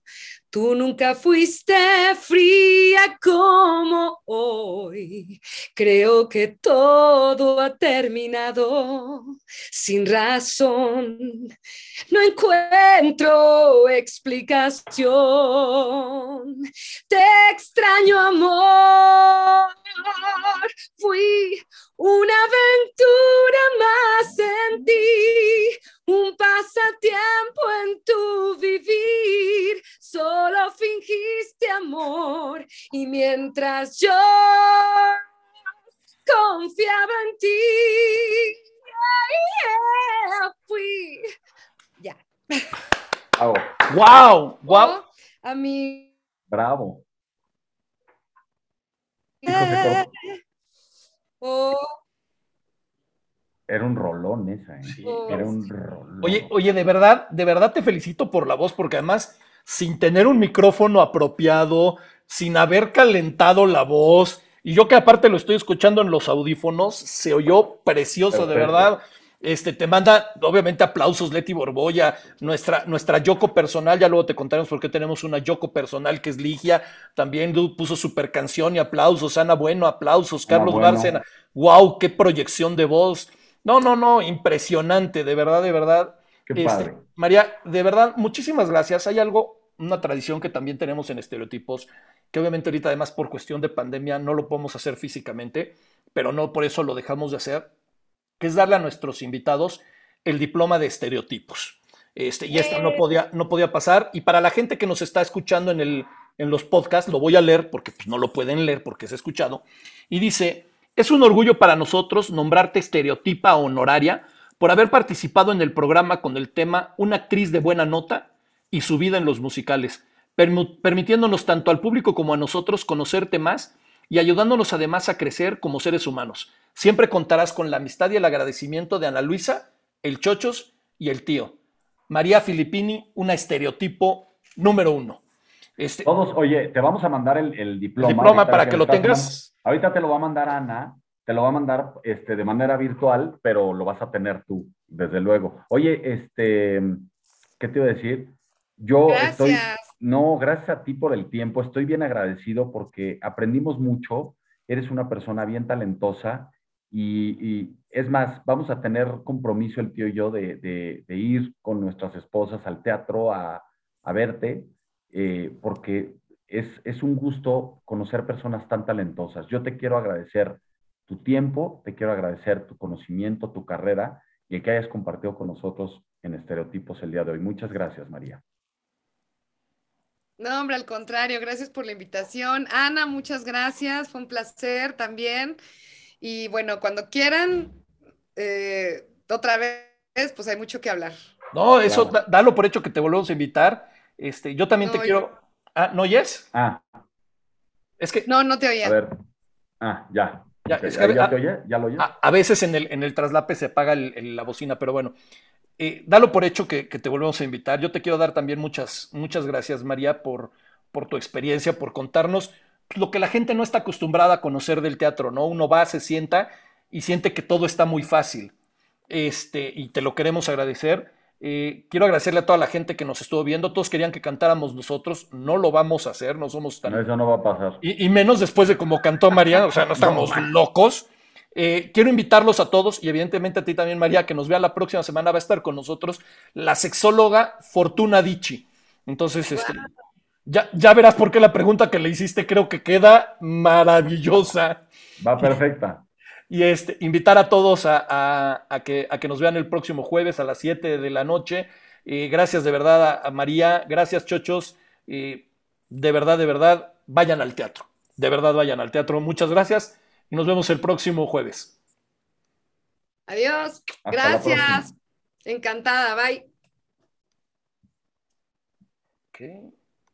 Tú nunca fuiste fría como hoy. Creo que todo ha terminado sin razón. No encuentro explicación. Te extraño, amor. Fui una aventura más en ti, un pasatiempo en tu vivir. Solo fingiste amor y mientras yo confiaba en ti, yeah, fui. Ya. Yeah. Wow. wow. Oh, a mí. Bravo. Eh, era un rolón esa, ¿eh? Era un rolón. Oye, oye, de verdad, de verdad te felicito por la voz, porque además, sin tener un micrófono apropiado, sin haber calentado la voz, y yo que aparte lo estoy escuchando en los audífonos, se oyó precioso, de verdad. Este, te manda, obviamente, aplausos Leti Borboya, nuestra, nuestra Yoko personal, ya luego te contaremos por qué tenemos una Yoko personal que es Ligia, también puso super canción y aplausos, Ana Bueno, aplausos, Carlos Bárcena, wow, qué proyección de voz. No, no, no, impresionante, de verdad, de verdad. Qué este, María, de verdad, muchísimas gracias. Hay algo, una tradición que también tenemos en estereotipos, que obviamente ahorita además por cuestión de pandemia no lo podemos hacer físicamente, pero no por eso lo dejamos de hacer, que es darle a nuestros invitados el diploma de estereotipos. Este, y esto no eh. podía, no podía pasar. Y para la gente que nos está escuchando en, el, en los podcasts, lo voy a leer porque pues, no lo pueden leer porque es escuchado. Y dice, es un orgullo para nosotros nombrarte estereotipa honoraria por haber participado en el programa con el tema Una actriz de buena nota y su vida en los musicales, permitiéndonos tanto al público como a nosotros conocerte más y ayudándonos además a crecer como seres humanos. Siempre contarás con la amistad y el agradecimiento de Ana Luisa, el Chochos y el tío. María Filippini, una estereotipo número uno. Este, Todos, oye, te vamos a mandar el, diploma. diploma para que, lo tengas. Ahorita te lo va a mandar Ana, te lo va a mandar este, de manera virtual, pero lo vas a tener tú, desde luego. Oye, este, ¿qué te iba a decir? Yo estoy, no, gracias a ti por el tiempo, estoy bien agradecido porque aprendimos mucho, eres una persona bien talentosa y, es más, vamos a tener compromiso el tío y yo de, ir con nuestras esposas al teatro a, verte, eh, porque es, un gusto conocer personas tan talentosas. Yo te quiero agradecer tu tiempo, te quiero agradecer tu conocimiento, tu carrera y el que hayas compartido con nosotros en Estereotipos el día de hoy. Muchas gracias, María. No, hombre, al contrario, gracias por la invitación. Ana, muchas gracias, fue un placer también. Y bueno, cuando quieran, eh, otra vez, pues hay mucho que hablar. No, eso, dalo por hecho que te volvemos a invitar. Este, yo también te quiero. Ah, ¿no oyes? Ah. Es que. No, no te oía. A ver. Ah, ya. Ya, te oye? ¿Ya lo oyes? A, veces en el, en el traslape se apaga la bocina, pero bueno. Eh, dalo por hecho que, te volvemos a invitar. Yo te quiero dar también muchas, muchas gracias, María, por, por tu experiencia, por contarnos lo que la gente no está acostumbrada a conocer del teatro, ¿no? Uno va, se sienta y siente que todo está muy fácil. Este, y te lo queremos agradecer. Eh, quiero agradecerle a toda la gente que nos estuvo viendo. Todos querían que cantáramos nosotros. No lo vamos a hacer, no somos tan. eso no va a pasar. Y, menos después de como cantó María, o sea, no estamos locos. Eh, quiero invitarlos a todos y evidentemente a ti también, María, que nos vea la próxima semana. Va a estar con nosotros la sexóloga Fortuna Dichi. Entonces, este, ya, ya verás por qué la pregunta que le hiciste creo que queda maravillosa. Va perfecta. Y este, invitar a todos a, que, a que nos vean el próximo jueves a las 7 de la noche. Eh, gracias de verdad a, María, gracias chochos. Eh, de verdad, de verdad, vayan al teatro. De verdad, vayan al teatro. Muchas gracias y nos vemos el próximo jueves. Adiós. gracias. Encantada. Bye.